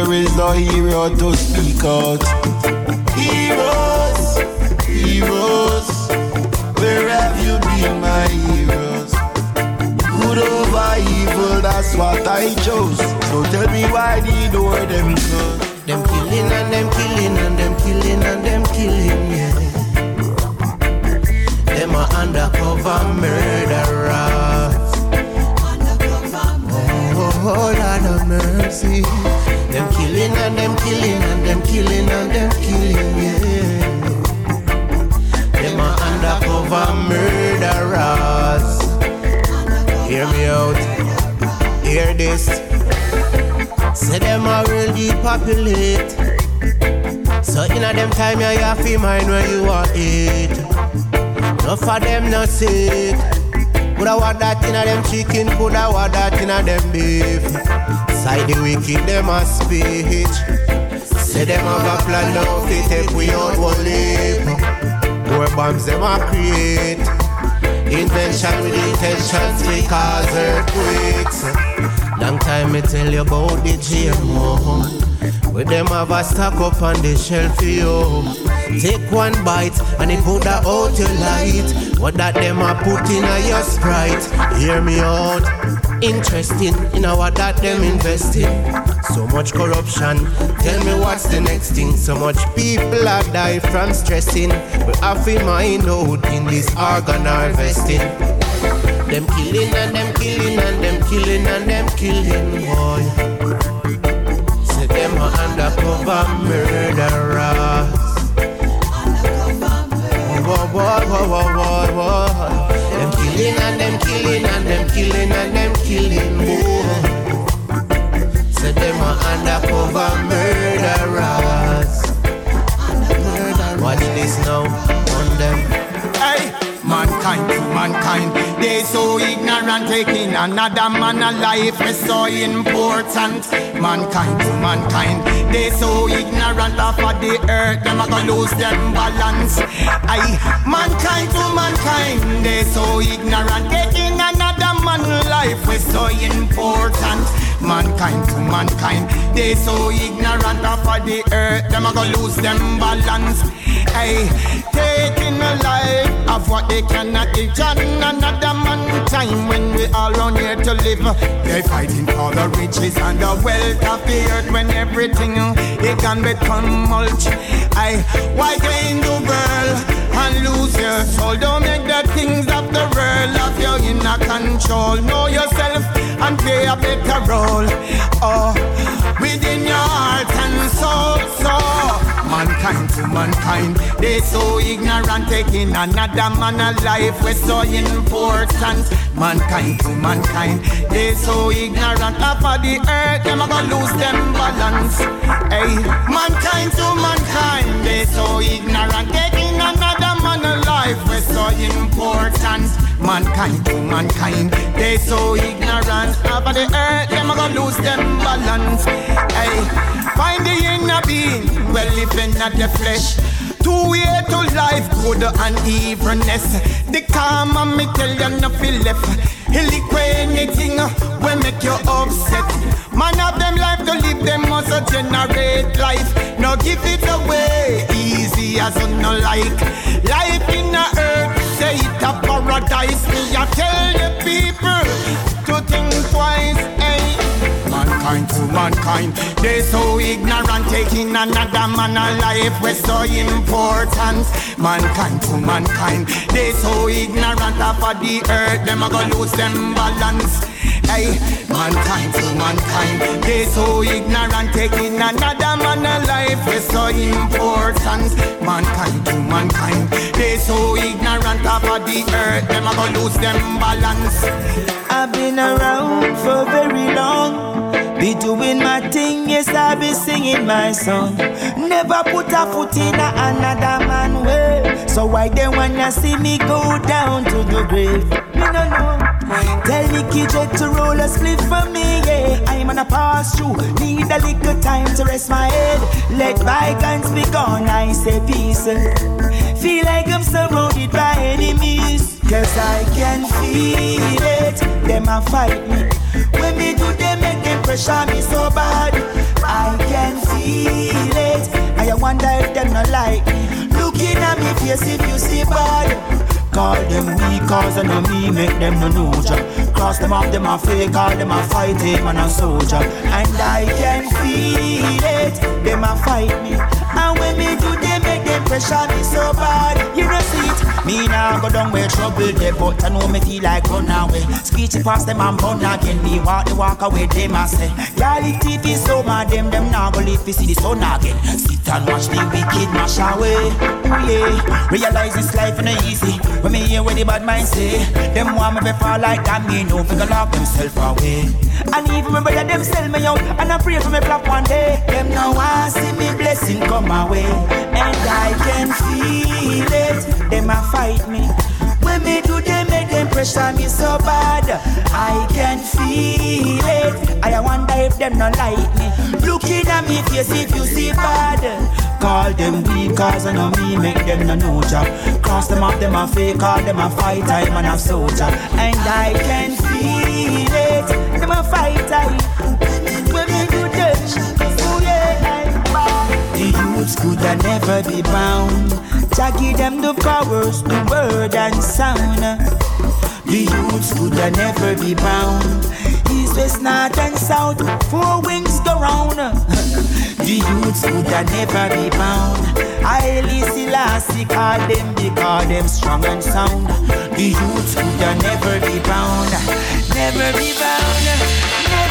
Where is the hero to speak out? Heroes, heroes, where have you been, my heroes? Good over evil, that's what I chose. So tell me why the door them close. Them killing and them killing and them killing and them killing, yeah. Them are undercover murderers. Undercover Oh, oh, Lord of mercy. And them killing and them killing and them killing, yeah. Them are undercover murderers. Hear me out. Hear this. Say them a real depopulate. So in a them time you have to mind where you are eat. Enough of them not sick. Coulda want that in a them chicken, coulda want that in a them beef. Side the wicked them a speech. Say them have a plan now to take we out one lip. More bombs them a create. Invention with intentions we cause earthquakes. Long time me tell you about the GMO. With them have a stock up on the shelf for you. Take one bite and it put out your light. What that them a put in a your sprite. Hear me out. Interesting in what that them investing. So much corruption. Tell me what's the next thing. So much people are die from stressing. But I feel mind out in this organ harvesting. Them killing and them killing and them killing and them killing, boy. Say them are undercover murderers. Whoa, whoa, whoa, whoa, whoa, whoa. Killing and them killing and them killing and them killing, boy. Say them are undercover murderers. Watch this now on them. Hey, mankind to mankind, they so ignorant, taking another man alive is so important. Mankind to mankind, they so ignorant of the earth, them a gonna lose them balance. Aye, mankind to mankind, they so ignorant, taking another man life is so important. Mankind to mankind, they so ignorant of the earth, them a gonna lose them balance. Hey, what they cannot give. John another man time when we all run here to live. They're fighting for the riches and the wealth of the earth when everything it can become mulch. I why gain the world and lose your soul? Don't make the things of the world of your inner control. Know yourself and play a better role. Oh, within your heart and soul. So mankind to mankind. They so ignorant, taking another man alive. We're so important. Mankind to mankind. They so ignorant of the earth. Them a gonna lose them balance. Hey, mankind to mankind. They so ignorant, taking another man alive. We're so important. Mankind to mankind. They so ignorant of the earth. Them gonna lose them balance. Hey, find the inner being. Well, living at the flesh. Two way to life, good and evenness. The karma me tell you nothing left. Illiquid anything will make you upset. Man have them life to live, them must generate life. No give it away, easy as you no like. Life in the earth, a paradise. Me I tell the people to think twice. Hey mankind to mankind. They so ignorant, taking another man alive. We're so important. Mankind to mankind. They so ignorant of the earth. Them a go lose them balance. Hey, mankind to mankind. They so ignorant, taking another man alive. We're so important. Mankind to mankind. They so ignorant of the earth. Them a go lose them balance. I've been around for very long. Be doing my thing, yes, I be singing my song. Never put a foot in a another man way. So why when you see me go down to the grave? Me no know. Tell me, Jet to roll a split for me, yeah. I'm on a pass through, need a little time to rest my head. Let bygones be gone, I say peace. Eh. Feel like I'm surrounded by enemies. Cause I can feel it. Them a fight me. When me do them make pressure me so bad. I can feel it. I wonder if them not like me. Looking at me face if you see bad. Call them weak cause I know me make them no know ya. Cross them off them a fake, call them a fight him and a soldier. And I can feel it, them a fight me. And when me do they make them pressure me so bad. You know see it, me now go down where trouble they but I know me feel like run away. Screeching past them and burn again. Me walk the walk away, them a say. It if it's so mad, them them now go live to see the sun again. Sit and watch the wicked mash away. Ooh yeah, realize this life ain't easy. When me hear what the bad mind say, them want me to fall like that, me no figure lock themself away. And even my brother them sell me out, and I pray for me flop one day. Them now want see me blessing come my way, and I can feel it. Them a fight me. When me do they make them pressure me so bad. I can feel it. I wonder if them not like me. Looking at me face if you see bad. Call them weak cause I know me make them no know job Cross them off them a fake call them a fight time and a soldier. And I can feel it. Them a fight time Youths could have never be bound Jah give them the powers, the word and sound. The youths could have never be bound. East, west, north and south, four wings go round. The youths could have never be bound. Haile Selassie call them because them strong and sound. The youths could have never be bound. Never be bound. Never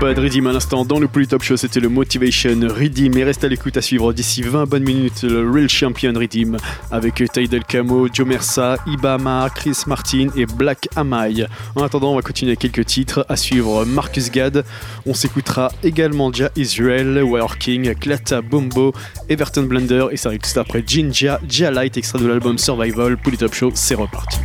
Bad Redeem à l'instant dans le Top Show, c'était le Motivation Redeem. Et reste à l'écoute à suivre d'ici 20 bonnes minutes le Real Champion Redeem avec Tidal Camo, Joe Mersa, Ibama, Chris Martin et Black Amai. En attendant, on va continuer avec quelques titres à suivre Marcus Gad. On s'écoutera également Jah Israel, War King, Klata Bombo, Everton Blender et ça arrive tout après Jinja, Jah Light, extrait de l'album Survival. Top Show, c'est reparti.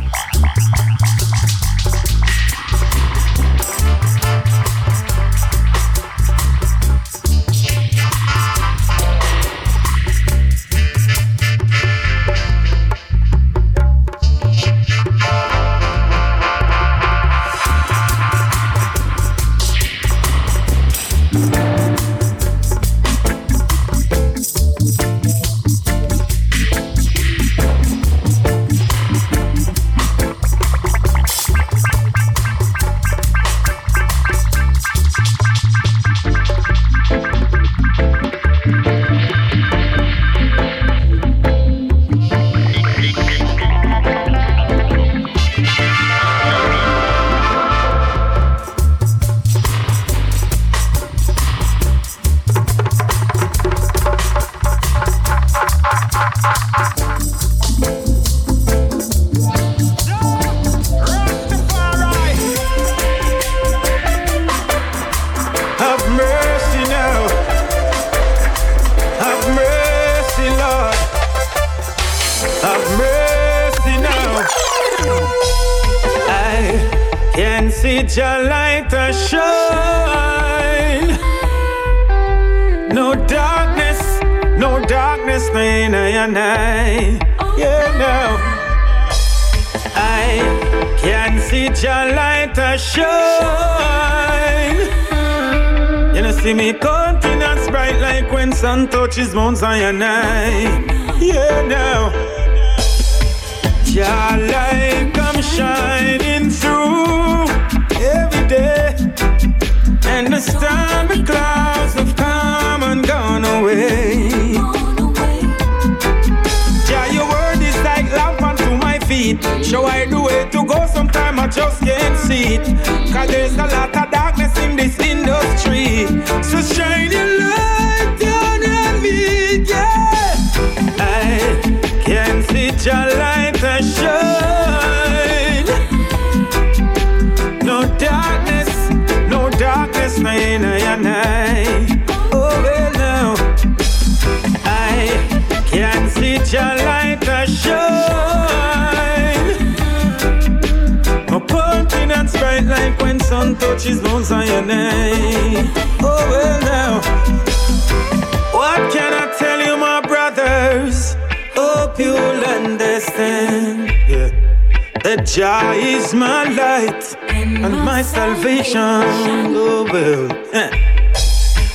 Jah is my light and, my salvation. Oh well. Eh.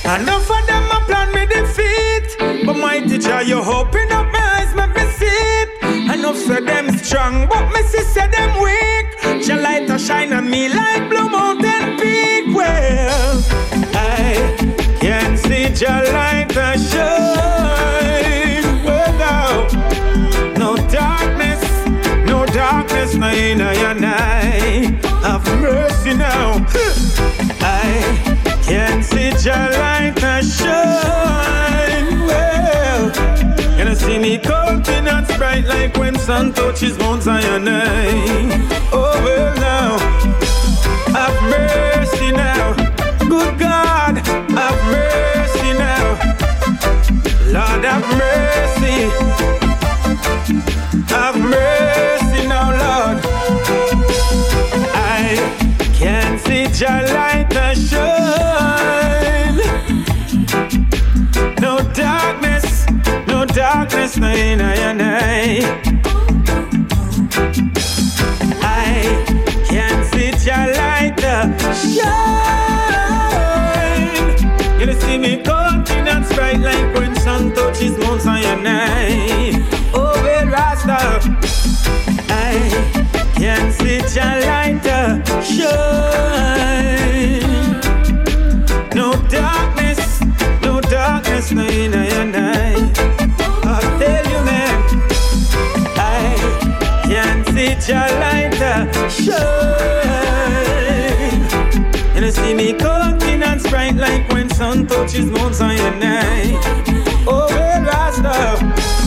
I know for them I plan me defeat, but my teacher, you open up my eyes, make me see know for them strong, but me see them weak. Jah light a shine on me like blue mountain peak. Well, I can't see Jah light a shine. mine, I and I. Have mercy now. I can see your light now shine. Well, and I see me countenance bright like when sun touches Mount Sinai. Oh well now, Krishna in I I can see your light shine. You see me cold and bright like when sun touches Mount Sinai. shine. And you see me cutting and sprite like when sun touches moon, so night. Oh, well, Rasta.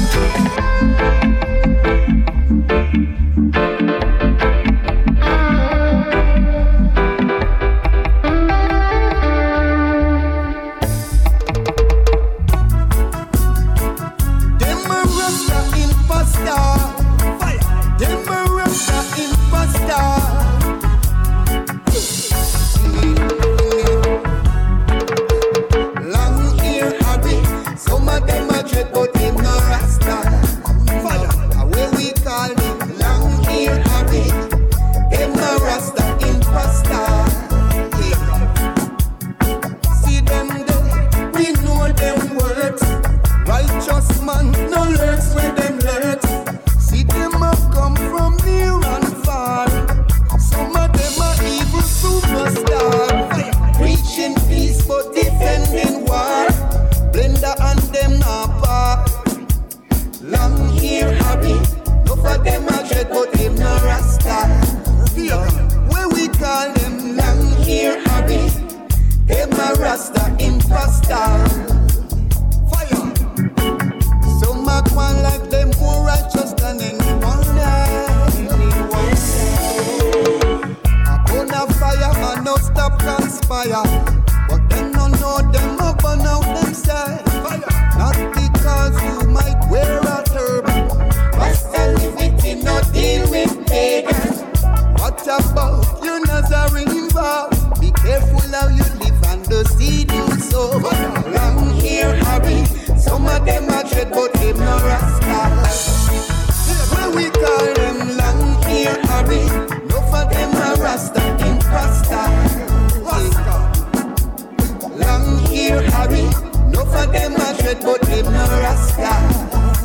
Them a dread, but them no rascal.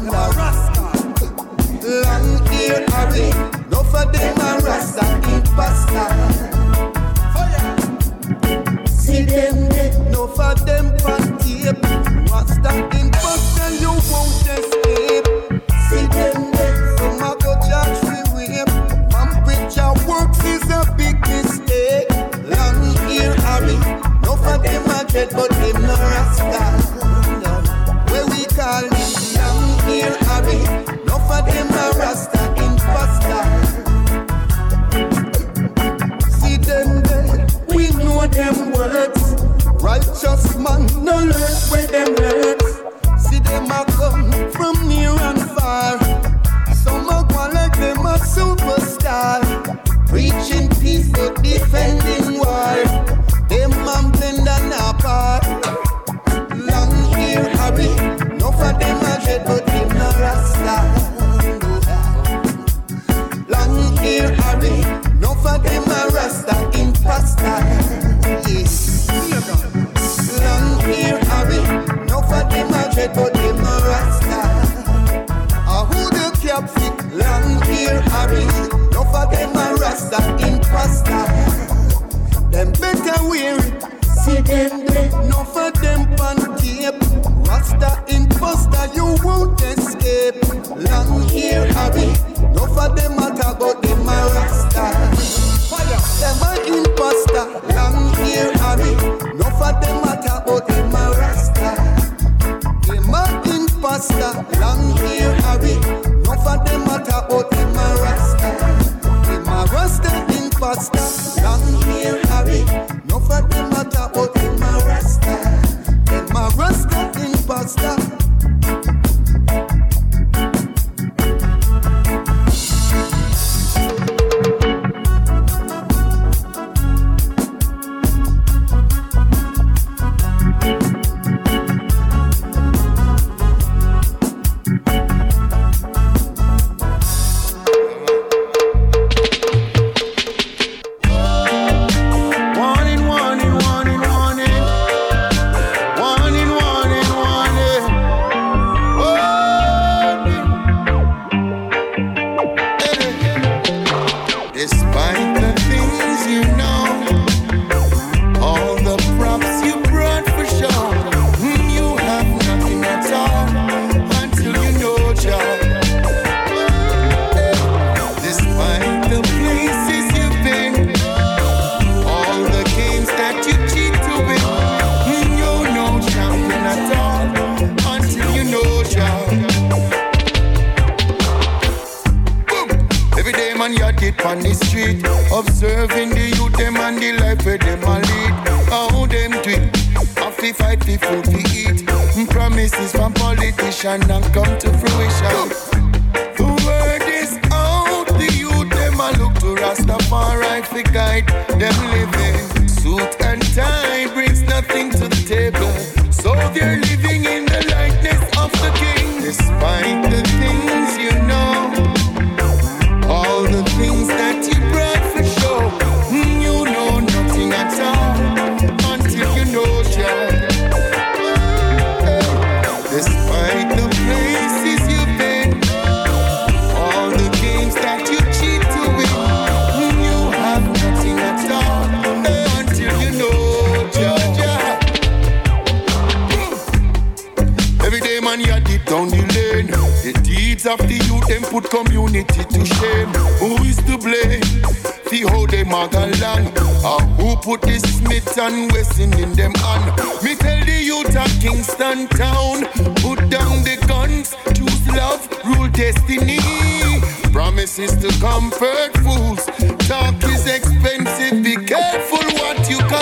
Them a rascal. Long ear hurry. No for them a rasta imposter. See them dead. No for them pan tape. Rasta imposter, you won't escape. See them dead. Some a go judge for rape. Man, preacher works is a big mistake. Long ear hurry. No for them a dread, but them no learn when them learn. put community to shame. Who is to blame? The whole day Magalan. Uh, who put this Smith and Wesson in them hand? Me tell the youth of Kingston town, put down the guns, choose love, rule destiny. Promises to comfort fools. Talk is expensive, be careful what you can.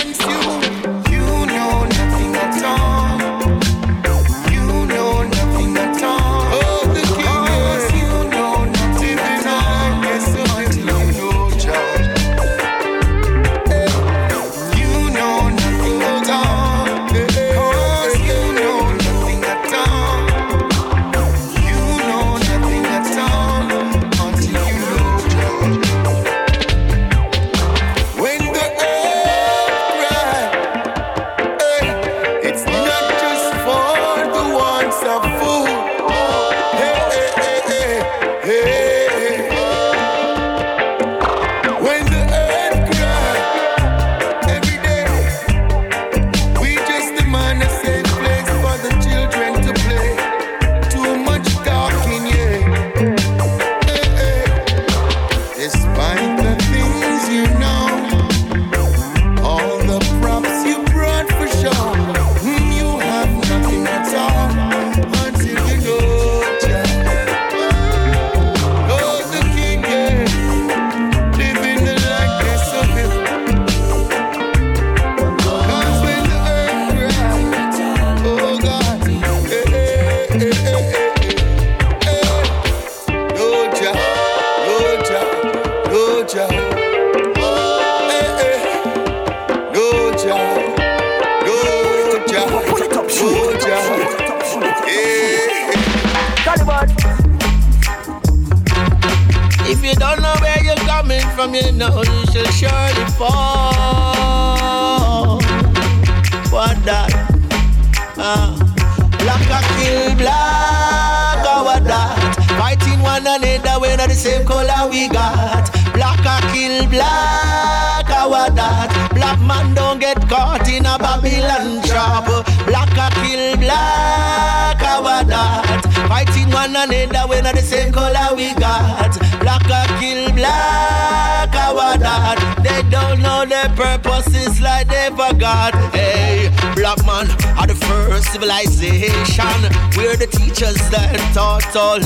Taught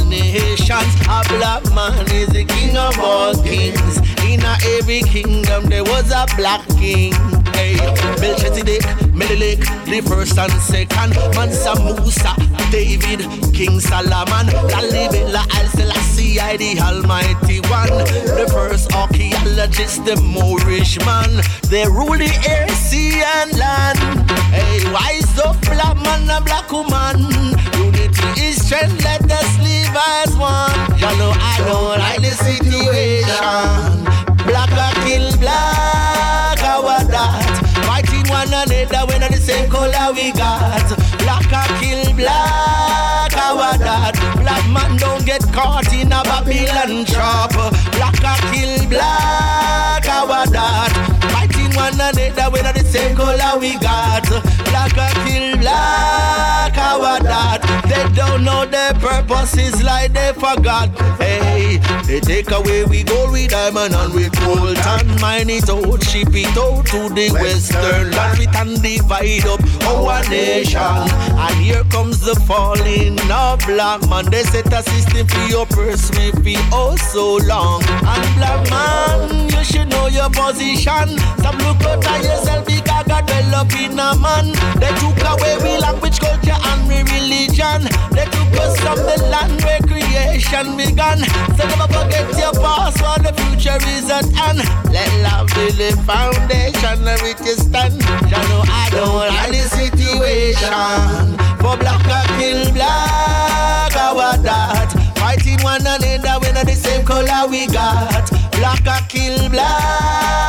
another, not the same color we got. Black a kill black, what that? Black man don't get caught in a Babylon trap. Black a kill black, what that? Fighting one another, not the same color we got. Black a kill black, what that? They don't know their purposes like they forgot. Hey, they take away we gold, we diamond and we gold and mine it out, ship it out to the western land. We can divide up our nation. And here comes the falling of black man. They set a system for your purse, me for oh so long. And black man, you should know your position. Stop look out at yourself because God develop in a man. They took away we language, culture, and we religion. They took us from the land where creation began. So never forget your past while the future is at hand. Let love be the foundation of which you stand. You know I don't like the situation. For black I kill black, what that? Fighting one another, we not the same color we got. Black I kill black,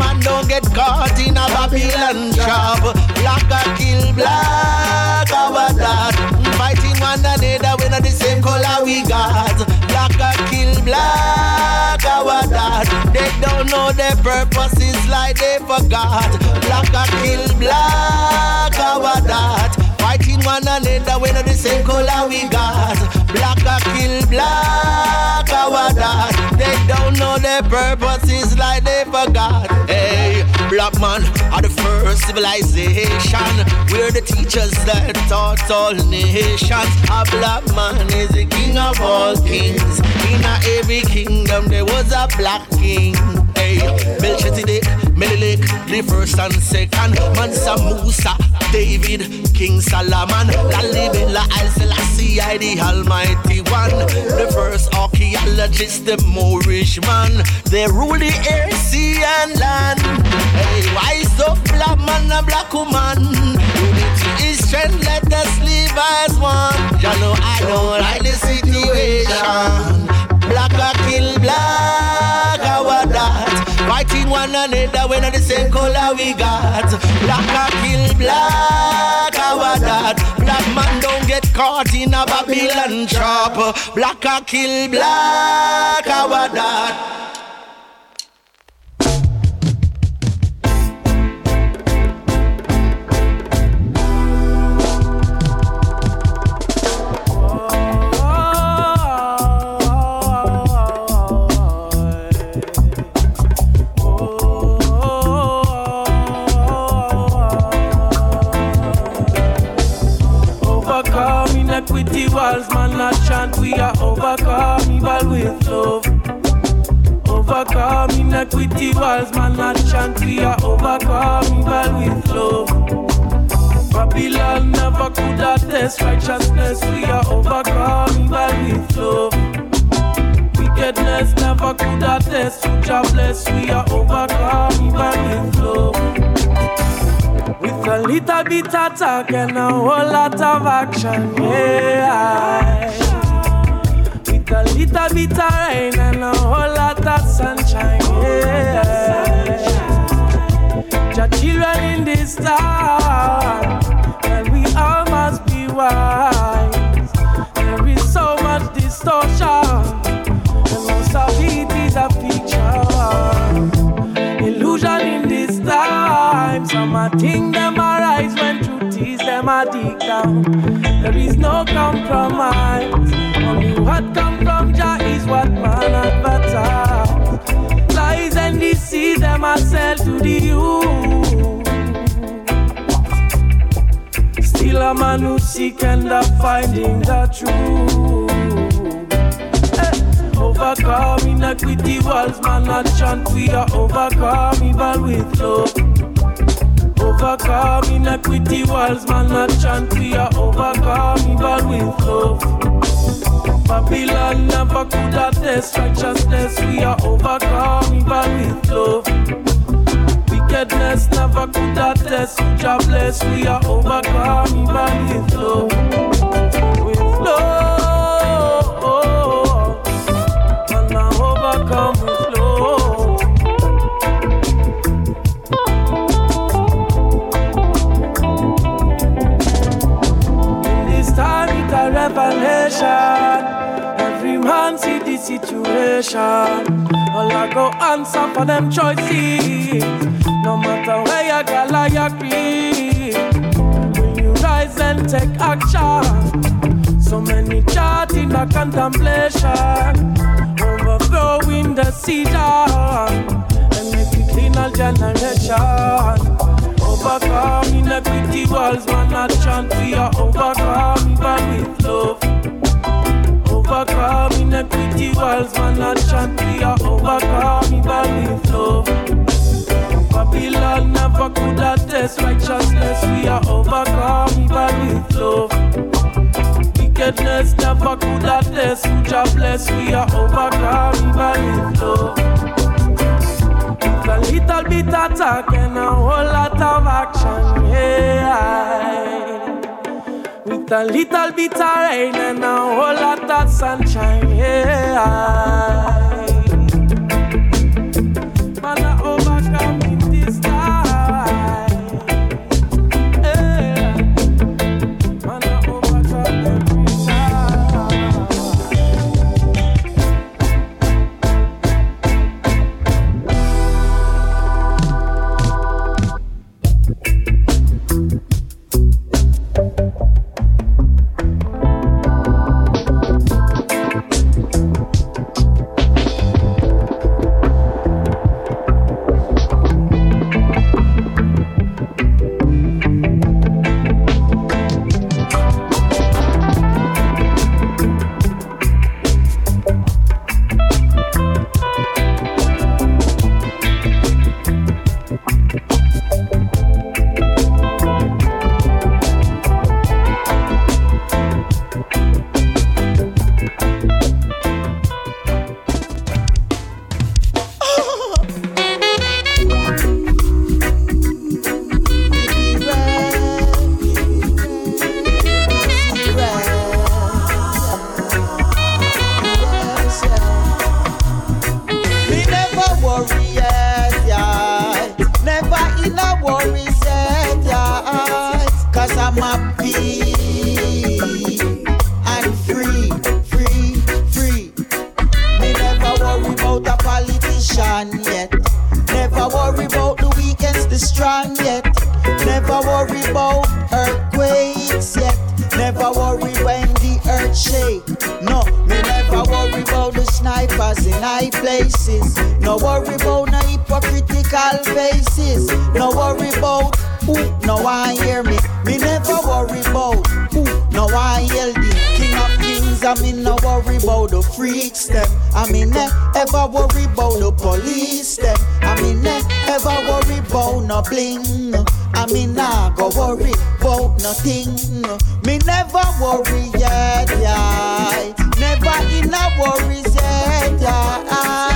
man don't get caught in a Babylon trap. Black I kill black, what that? Fighting one another, we not the same color we got. Black I kill black, what that? They don't know their purposes like they forgot. Black I kill black, what that? Fighting one another, we not the same color we got. Black I kill black, what that? They don't know their purposes like they forgot. Hey, black man are the first civilization. We're the teachers that taught all nations. A black man is the king of all kings. In every kingdom there was a black king. Hey, Melchizedek, Menelik, the first and second. Mansa Musa, David, King Solomon, Lalibela, Al Selassie, I, the Almighty One. The first archaeologist, the Moorish man. They rule the air, sea, and land. Hey, wise up, black man and black woman. Unity is strength, let us live as one. You know I don't like the situation. Black a kill black, one another, we not the same color we got. Black a kill black, what that? Black man don't get caught in a Babylon trap. Black a kill black, what that? Walls, man, not chant. We are overcome evil with love. Overcome inequity walls, man, not chant. We are overcome evil with love. Babylon never could have test righteousness. We are overcome by with love. Wickedness never could have test. Who bless. We are overcome by with love. With a little bit of talk and a whole lot of action, yeah. With a little bit of rain and a whole lot of sunshine, yeah. Your children in this time, There is no compromise. Only what come from Jah is what man advertise. Lies and deceit them a sell to the youth. Still a man who seek and a finding the truth. Eh, Overcome inequity walls, man, not chant. We are overcome evil with love. Overcome inequity walls, man, not chant. We are overcome evil with love. Babylon never could have test righteousness. We are overcome evil with love. Wickedness never could have test. Jah bless. We are overcome evil with love. With love, situation. All I go answer for them choices. No matter where you got, I agree. When you rise and take action. So many chat in the contemplation. Overthrowing the season. And make it clean all generation. Overcome inequity walls, man, not chant. We are overcome even with love. Overcome inequity walls, man, not chant. We are overcome even with love. Babylon never could have test righteousness. We are overcome even with love. Wickedness never could have test. Jah bless. We are overcome even with love. A little bit of talk and a whole lot of action, yeah. With a little bit of rain and a whole lot of sunshine, yeah. I'm happy and free, free, free. Me never worry about a politician yet. Never worry about the against the strong yet. Never worry about earthquakes yet. Never worry when the earth shake. No, me never worry about the snipers in high places. No worry about no hypocritical faces. No worry about who no one hear me. Me never worry about who no one hear the King of Kings I mean, no worry about the freaks them. I mean, eh, ever worry about the police them. I mean, eh, ever worry about no bling. I mean, nah, go worry about nothing. Me never worry yet, yeah. Never in a worries yet, yeah.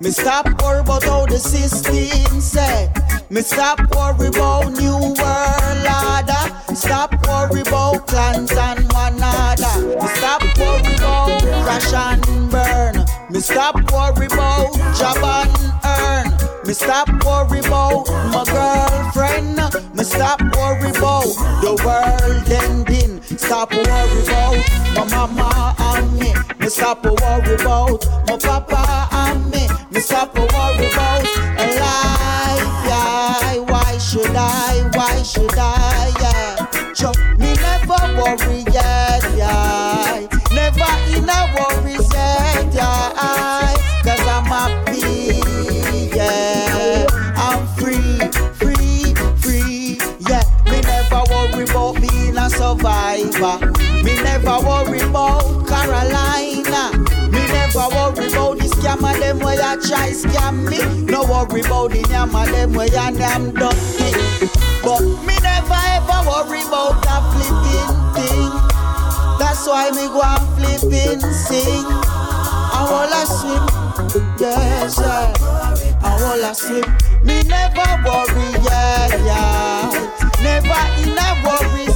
Me stop worry about how the system say. Me stop worry about new world order. Stop worry about clans and one another. Me stop worry about crash and burn. Me stop worry about job and earn. Me stop worry about my girlfriend. Me stop worry about the world ending. Stop worry about my mama and me. Me stop worry about my papa and me. Stop worry about a. Yeah. Why should I? Why should I? Try scam me. No worry about the yammer them where ya damn ducky. But me never ever worry about a flipping thing. That's why me go and flipping sing. I wanna swim, yes, yeah. I wanna swim. Me never worry, yeah, yeah. Never in a worry,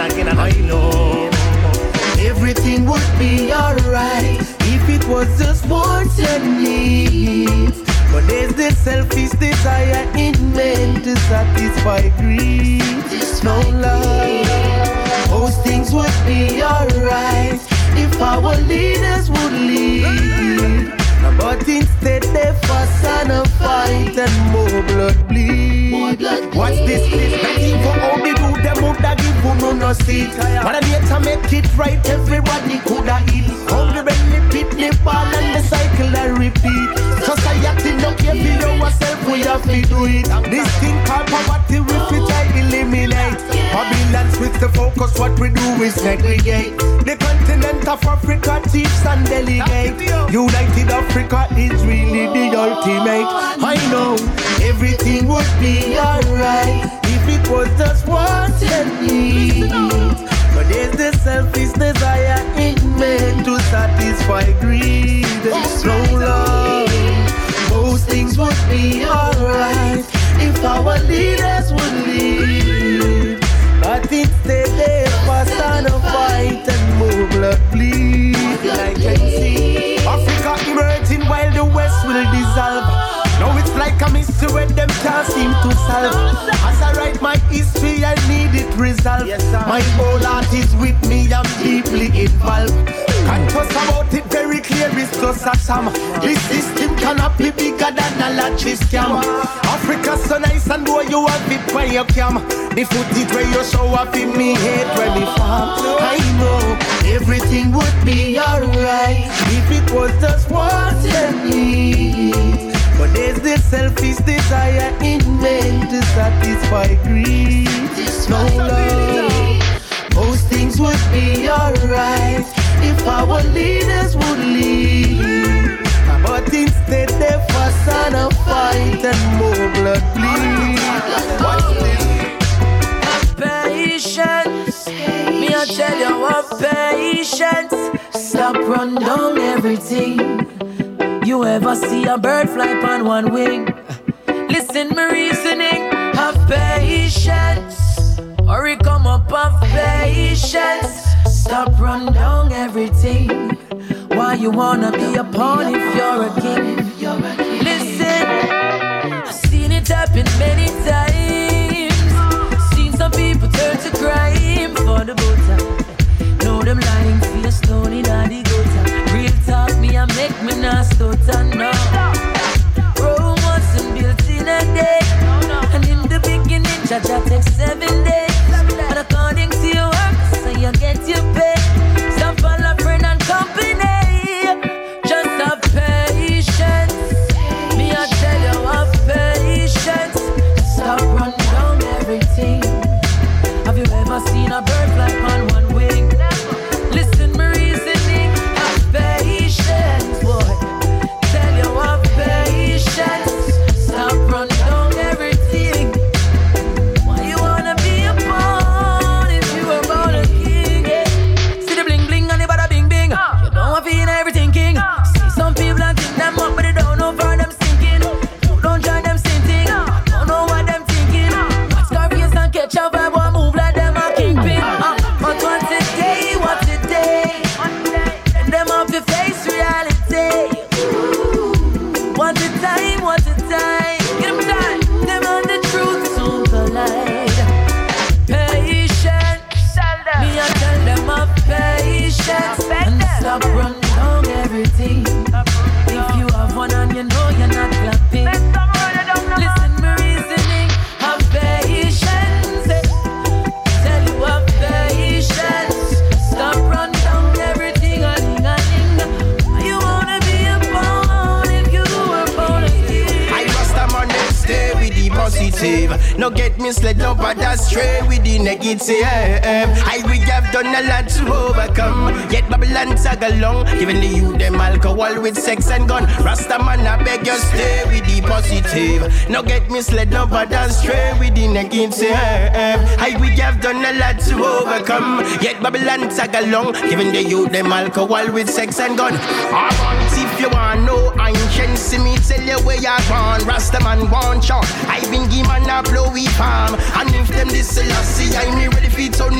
again and again I know everything would be alright if it was just wants and needs. But there's this selfish desire in men to satisfy greed. No love. Most things would be alright if our leaders would lead. But instead they fuss and a fight and more blood bleed. What's this? This no seat. But I need to make it right, everybody could have eat. Hungry belly pit the ball and the cycle I repeat. Society no care for yourself, we have to do it. This thing called poverty we fit try eliminate. Babylon switch the focus, what we do is segregate. The continent of Africa chiefs and delegate. United Africa is really the ultimate. I know everything would be alright if it was just and need. But there's the selfish desire in men to satisfy greed. No love. Most things would be alright if our leaders would lead. But instead they fuss a fight and more blood bleed. I can see Africa emerging while the West will dissolve. Like a mystery where them can't seem to solve. As I write my history, I need it resolved. my whole heart is with me, I'm deeply involved. Conscious about it, very clear, it's just a sham. This system cannot be bigger than a lottery scam. Africa so nice and boy, you have it when you come. The footage where you show up in me head where me farm. I know everything would be alright if it was just what and need. But there's this selfish desire in men to satisfy greed. No love. Most things would be alright if our leaders would lead. But instead they fuss and a fight and more blood bleed. What's this? Patient tell you of patience. Stop, run down everything. You ever see a bird fly on one wing? Listen, me reasoning. Have patience. Hurry, come up, have patience. Stop, run down everything. Why you wanna be a pawn if you're a king? Listen, I've seen it happen many times. Seen some people turn to crime for the butter. Know them lying face down in the me I make me not stutter no. Rome wasn't built in a day, and in the beginning, Jah takes seven days. Get misled, no but astray with the negative. I we have done a lot to overcome. Yet Babylon tag along, giving the youth them alcohol with sex and gun. Rasta man, I beg you stay with the positive. No get misled, no but astray with the negative. I we have done a lot to overcome. Yet Babylon tag along, giving the youth them alcohol with sex and gun. Alright, if you want no ancient, see me tell you where you're born. Rasta man want shot. I been give man a blowy palm. And if them this see I me ready for it on.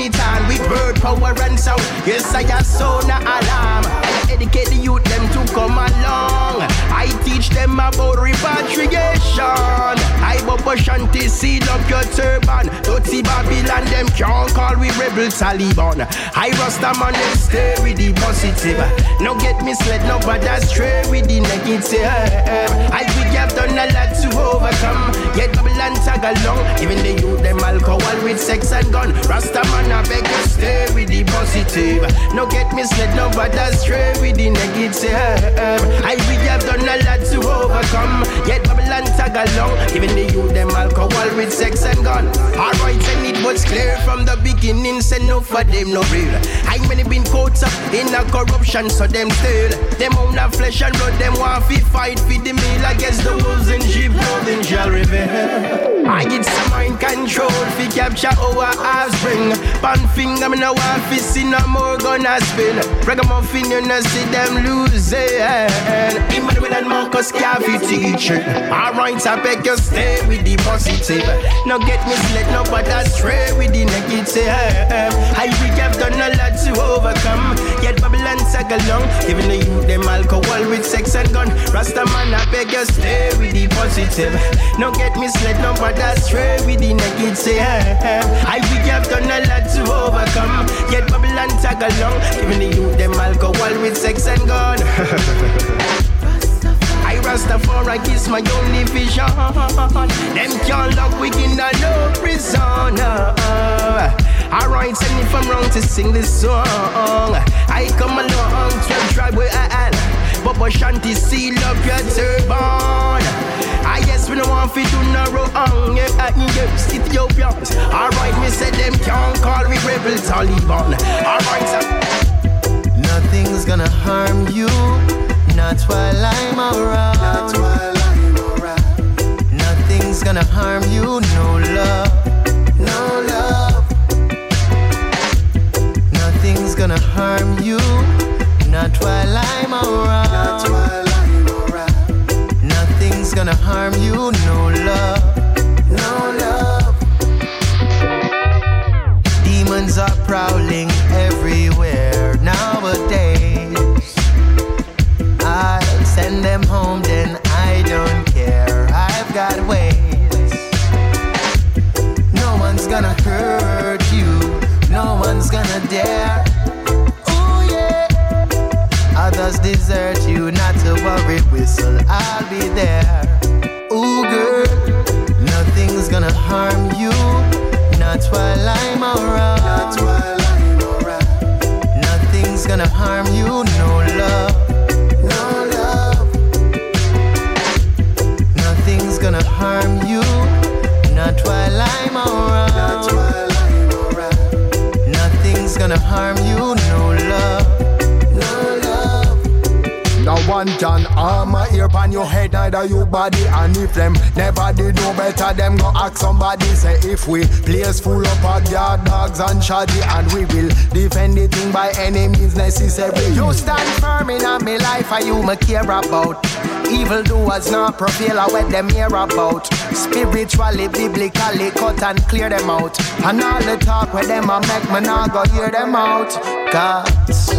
With bird power and sound. Yes, I have sound a alarm. I educate the youth them to come along. I teach them about repatriation. I Bobo Shanti seal up your turban. Dirty Babylon them can't call we rebel Taliban. I Rasta man them stay with the positive. No get misled, no that's stray with the negative. I we have done a lot to overcome. Yet Babylon tag along. Even the youth them alcohol with sex and gun. Rasta man I beg you stay with the positive. No get misled, no but stray with the negative. I we have done a lot to overcome. Yet Babylon tag along. Even the youth them alcohol with sex and gun. Alright, and it was clear from the beginning. Say no for them no real. I many been caught up in a corruption, so them still. Them own a flesh and blood. Them want fight for the meal against the wolves in sheep clothing shall reveal. I get some mind control fi capture our offspring. Pan finger me no want fi see no more gonna spin. Ragamuffin you no see them losing. Emmanuel and Marcus Garvey teaching. Alright, I beg you stay with the positive. No get misled, no but astray with the negative. I we have done a lot to overcome. Yet Babylon tag along, giving the youth them alcohol with sex and gun. Rasta man, I beg you stay with the positive. No get misled, no but astray with the negative. I we have done a lot to overcome. Yet Babylon tag along, giving the youth them alcohol with sex and gun. I Rastafari kiss my only vision. Them can't lock we in a no prison. Alright, and if I'm wrong to sing this song, I come along to drive where I am. Bobo Shanti, seal up your turban. Ah, I guess we don't want to do no wrong. Yeah, yeah, Ethiopians. Alright, me say them can't call we rebel Taliban. Alright, sir. Nothing's gonna harm you, not while I'm around. Not while I'm around. Nothing's gonna harm you, no love, no love. Not while I'm around. Not while I'm around. Nothing's gonna harm you, no love. No love. Demons are prowling everywhere I'll be there. Ooh, girl, nothing's gonna harm you. Not while I'm around. Your you body. And if them never did know better, them go ask somebody. Say if we place full up of guard dogs and shoddy, and we will defend the thing by any means necessary. You stand firm in a me life, and you me care about. Evil doers not prevail, I what them hear about. Spiritually, biblically, cut and clear them out. And all the talk with them, I make me not go hear them out. Cause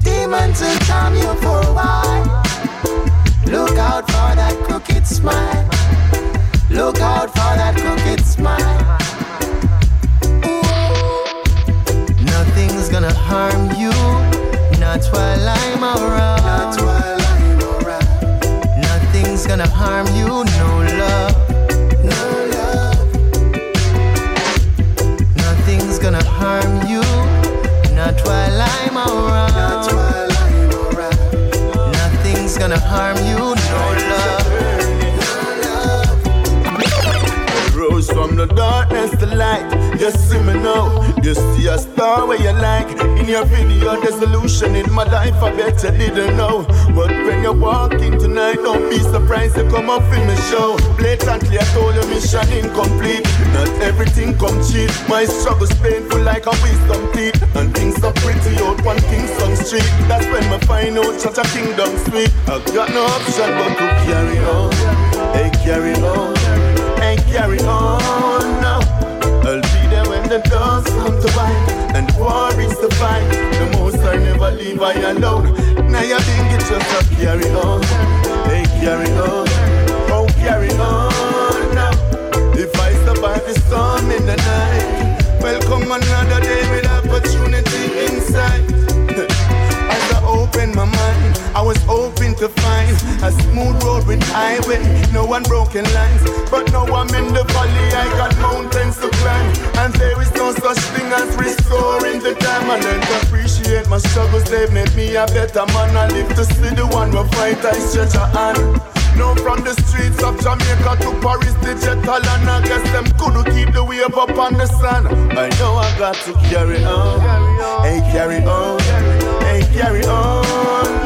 demons will charm you for a while. Look out for that crooked smile. Look out for that crooked smile. Ooh. Nothing's gonna harm you, not while I'm around. Not while I'm around. Nothing's gonna harm you, no love. No love. Nothing's gonna harm you, not while I'm around. Nothing's gonna harm you, no love. Rose from the darkness to light. You see me now. You see a star where you like. In your video, the solution in my life, I bet you didn't know. But when you walk in tonight, don't be surprised to come up in my show. Blatantly, I told you mission incomplete. Not everything come cheap. My struggle's painful like a wisdom teeth. And things are pretty out one Kingston Street. That's when my find out such a kingdom sweet. I got no option but to carry on. Hey, carry on. And carry on there when the doors come to bite and the war is to fight. The most I never leave I alone. Now you think it's just a carry on. Hey, carry on. Oh, carry on now. If I survive the storm in the night, welcome another day with opportunity inside. As I open my I was hoping to find a smooth road with highway, no unbroken lines. But now I'm in the valley, I got mountains to climb. And there is no such thing as restoring the time. I learned to appreciate my struggles, they made me a better man. I live to see the one who fight, I stretch a hand. Now from the streets of Jamaica to Paris, jet and I guess them couldn't keep the wave up on the sun. I know I got to carry on, hey carry on, hey carry on now.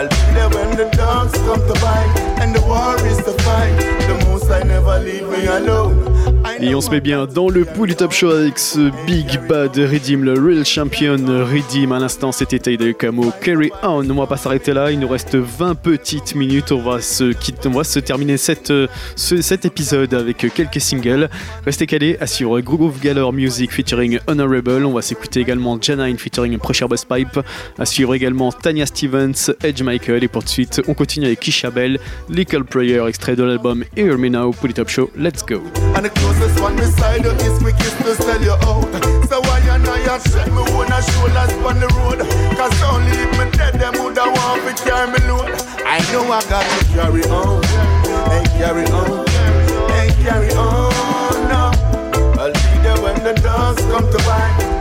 I'll be there when the dogs come to bite and the war is to fight. The most I never leave me alone. Et on se met bien dans le pool du Top Show avec ce Big Bad Redeem, le Real Champion Redeem. À l'instant, c'était Taylor Camo. Carry on. On va pas s'arrêter là. Il nous reste 20 petites minutes. On va se quitter, on va se terminer cette, ce- cet épisode avec quelques singles. Restez calés suivre Groove Galore Music featuring Honorable. On va s'écouter également Janine featuring Pressure Bus Pipe. À suivre également Tanya Stevens, Edge Michael. Et pour de suite, on continue avec Kisha Bell, Little Prayer, extrait de l'album Hear Me Now, Pool Top Show. Let's go. And the beside you is quickest to sell you out. So why you know you check me on a shoulders on the road? Cause if me dead, them woulda want to carry me load. I know I got to carry on, and carry on, and carry on now. I'll be there when the doors come to buy,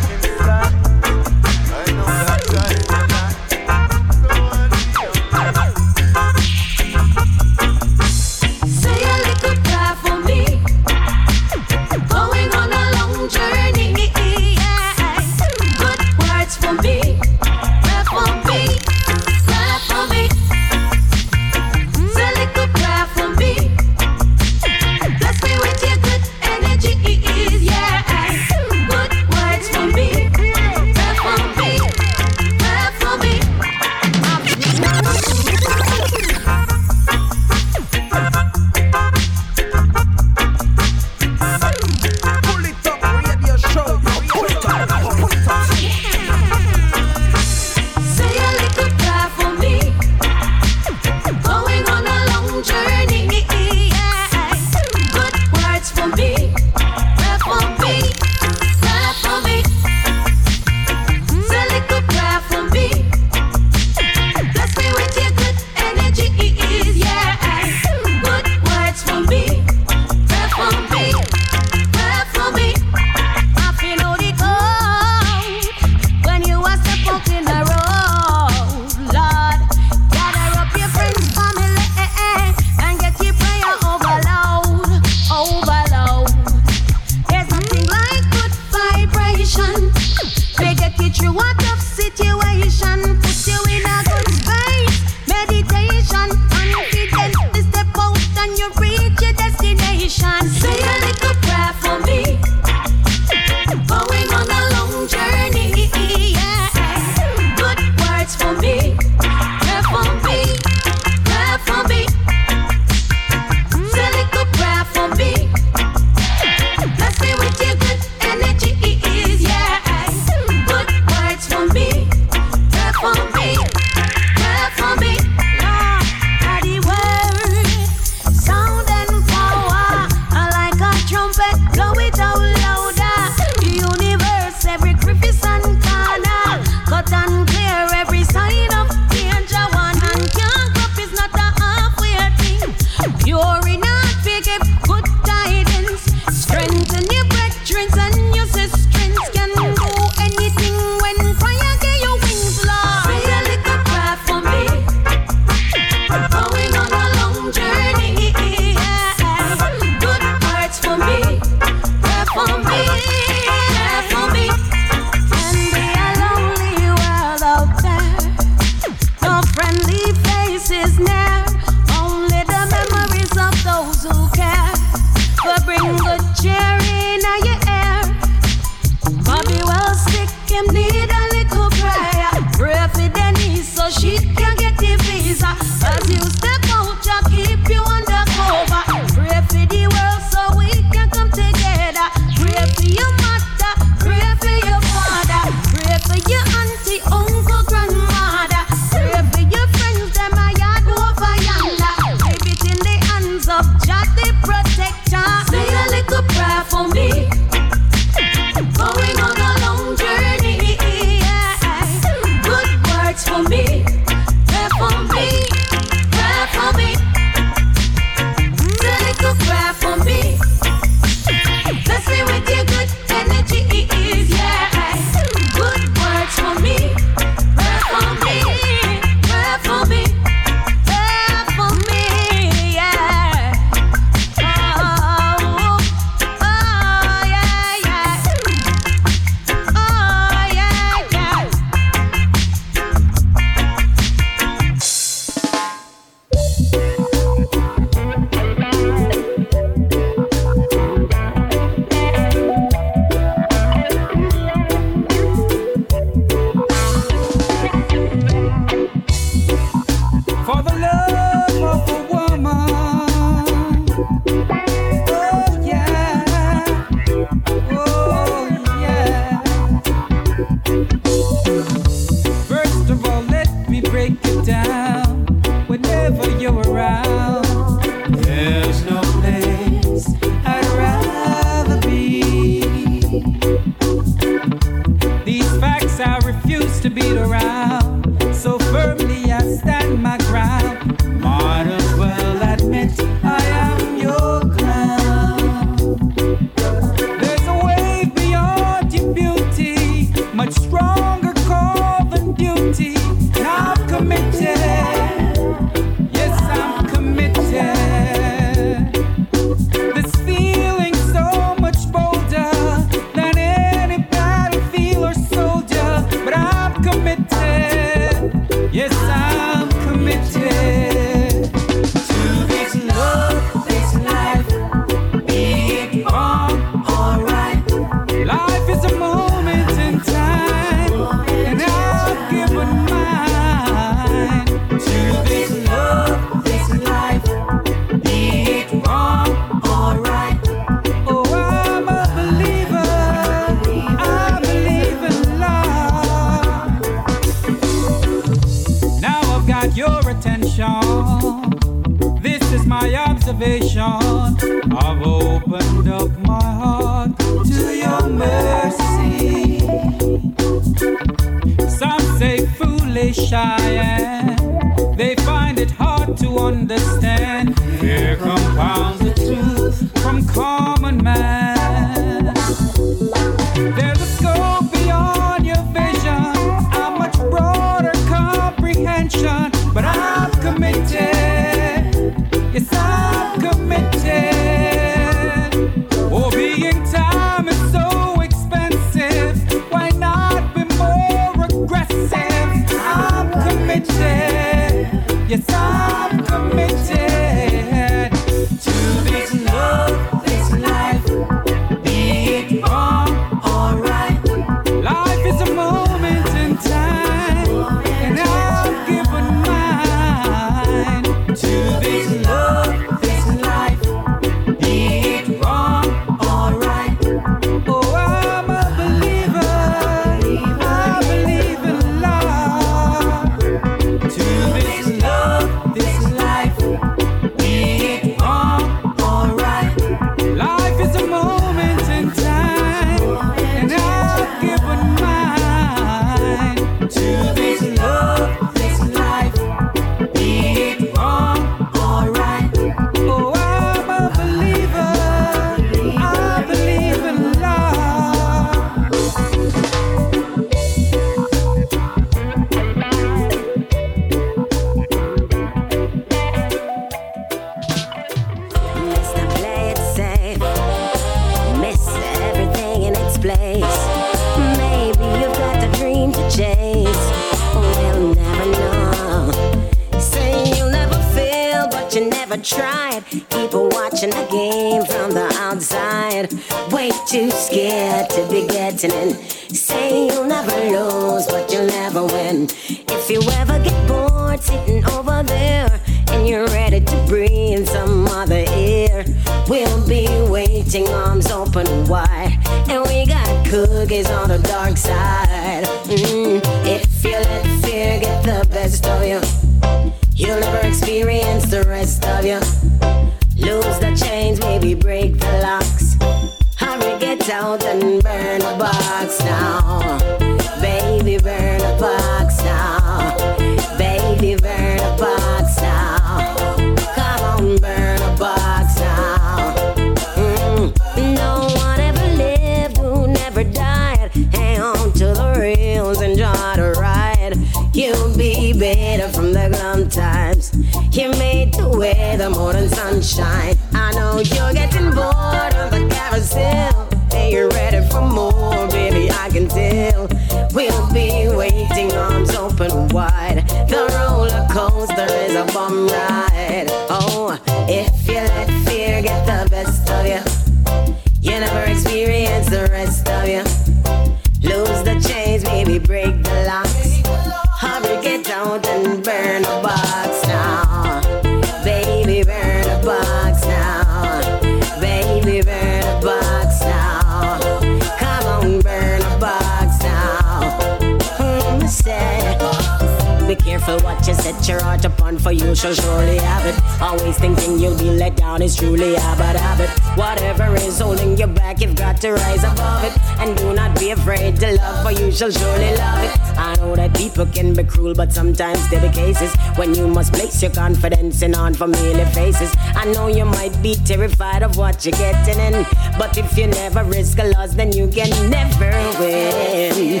to love, for you shall surely love it. I know that people can be cruel, but sometimes there be cases when you must place your confidence in unfamiliar faces. I know you might be terrified of what you're getting in, but if you never risk a loss, then you can never win.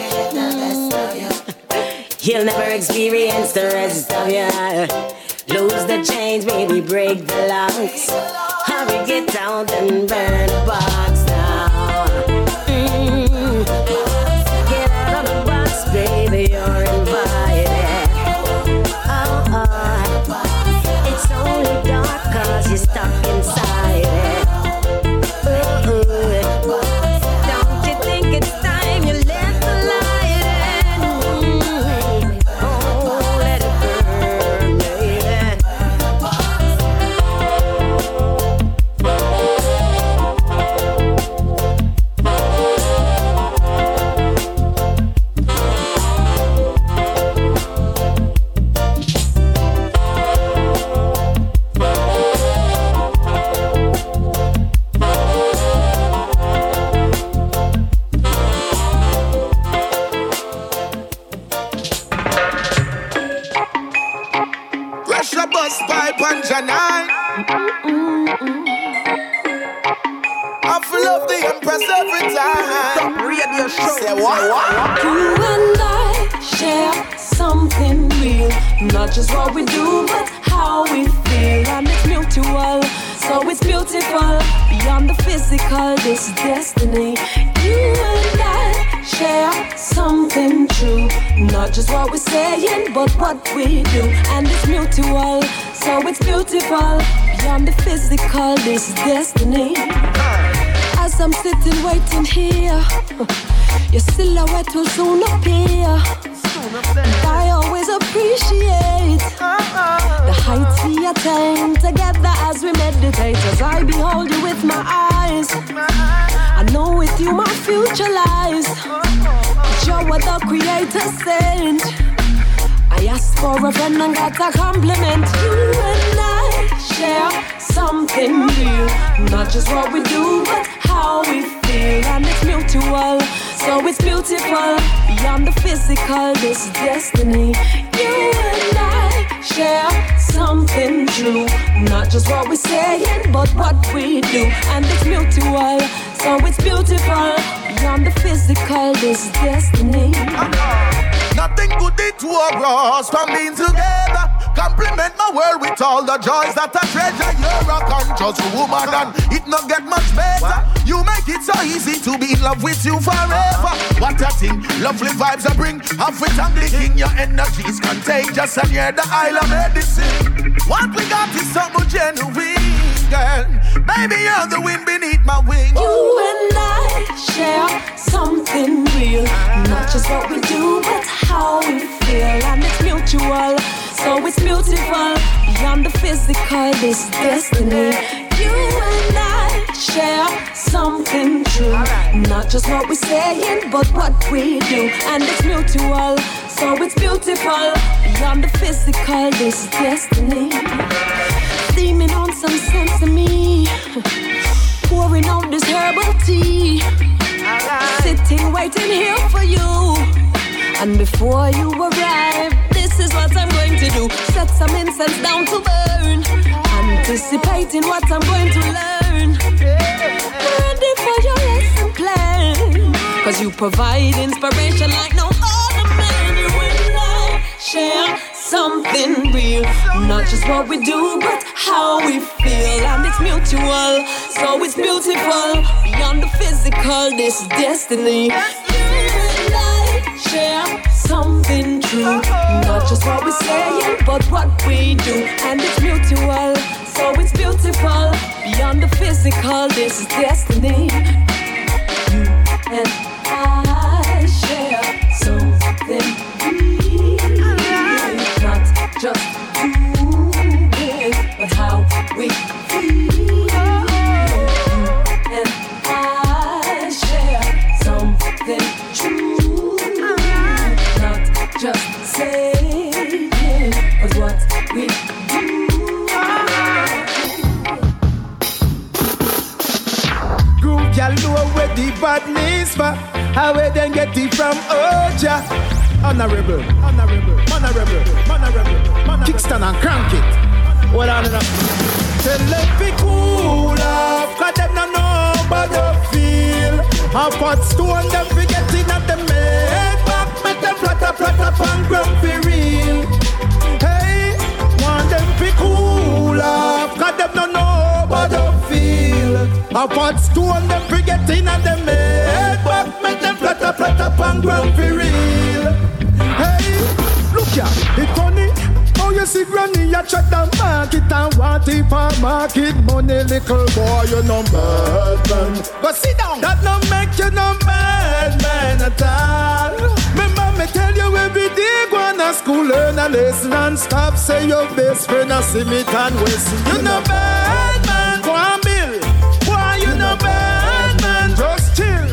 He'll never experience the rest of you. Lose the chains, maybe break the locks. Hurry, get out and burn apart. Sent. I asked for a friend and got a compliment. You and I share something real, not just what we do, but how we feel, and it's mutual. So it's beautiful beyond the physical. This destiny. You and I share something true, not just what we're saying, but what we do, and it's mutual. So it's beautiful beyond the physical. This is destiny. Nothing it to us from being together. Compliment my world with all the joys that I treasure. You're a conscious woman and it not get much better. You make it so easy to be in love with you forever. What a thing, lovely vibes I bring. Half it and blinking, your energy is contagious and you're the isle of medicine. What we got is something genuine, girl. Baby, you're the wind beneath my wings. You and I share something real, not just what we do, but how we feel, and it's mutual. So it's beautiful beyond the physical. This destiny. You and I share something true, not just what we're saying, but what we do, and it's mutual. So it's beautiful beyond the physical. This destiny. Steaming on some sense to me, pouring out this herbal tea, sitting waiting here for you. And before you arrive, this is what I'm going to do. Set some incense down to burn. Anticipating what I'm going to learn. Ready for your lesson plan. Cause you provide inspiration like no other man. You and I share something real. Not just what we do, but how we feel. And it's mutual. So it's beautiful. Beyond the physical, this is destiny. You I share something true. Not just what we're saying, but what we do. And it's mutual, so it's beautiful. Beyond the physical, this is destiny. You and y'all know where the badness for. How we then get it from Oja. Honorable, honorable, honorable, honorable, Kickstand and crank it. What on enough? Tell them be cool off, cause them no know about the feel. Half pot stone, them forgetting at the made back. Make them flatter, flatter, and ground for real. Hey, want them be cool off, cause them no know about the feel. Half pot stone, them forgetting and the made back. Make them flatter, flatter, and ground for real. Hey, look ya, it funny. How you see granny, you check the market and want it for market money, little boy, you no bad man. Go sit down. That no make you no bad man at all. Remember me tell you every day go on a school, learn a lesson and stop say your best friend a and Wesson. You no bad man, go on Bill. No bad man? Just chill.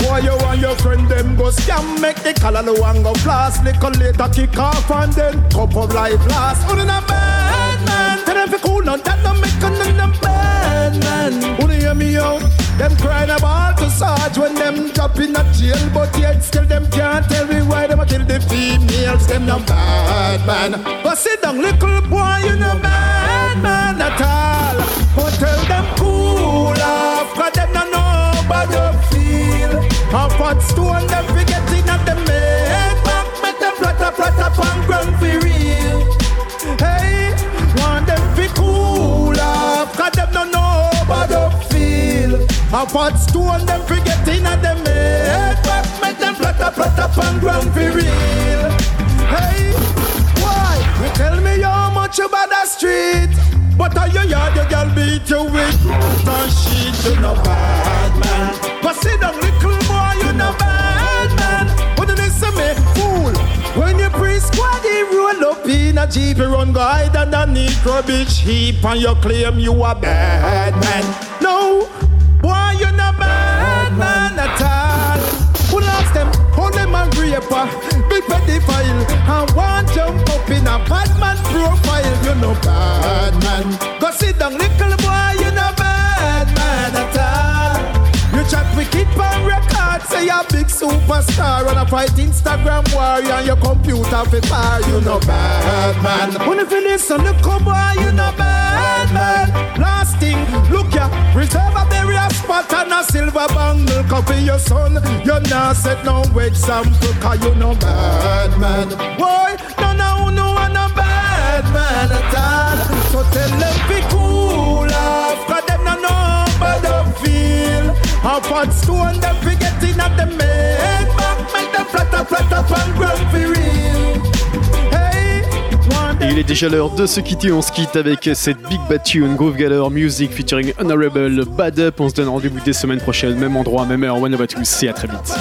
Boy, you and your friend them go scam. Make the color low and go blast Little later kick off and then cup of life last. Who a bad man Tell them fi cool now That no make a no bad man Who hear me out? Them crying about to Sarge When them drop in a jail. But yet still them can't tell me Why them a kill the females. Them no bad man But sit down little boy You hot stone them forgetting at them head back. Make them flat up, flat ground for real. Hey, want them fi cool off, cause them don't know how to feel. A hot stone them forgetting at them head back. Make them flat up, flat ground for real. Hey, why? You tell me how much you bad the street. But on your yard, your girl beat you with the sheet. You no bad man. But sit down, Pre-squad, you roll up in a jeep, you run guide underneath rubbish heap, and you claim you a bad man. No, boy, you no bad man at all. Who lost them? Hold them and raper, big pedophile, and one jump up in a bad man profile. You no bad man. Go sit down, little boy, say you're big superstar and a fight Instagram warrior and your computer fi fire. You no bad man. When you finish on the boy, you no bad man. Last thing, look ya, reserve a burial spot and a silver bangle copy your son. You not set no example, cause you no bad man. Boy, no no no one no bad man at all. So tell them be Stone them at back, make them ground for real. One Et il est déjà l'heure de se quitter. On se quitte avec cette Big Bad Tune, Groove Galler Music featuring Honorable Bad Up. On se donne rendez-vous dès semaine prochaine, même endroit, même heure. One of tous et à très vite.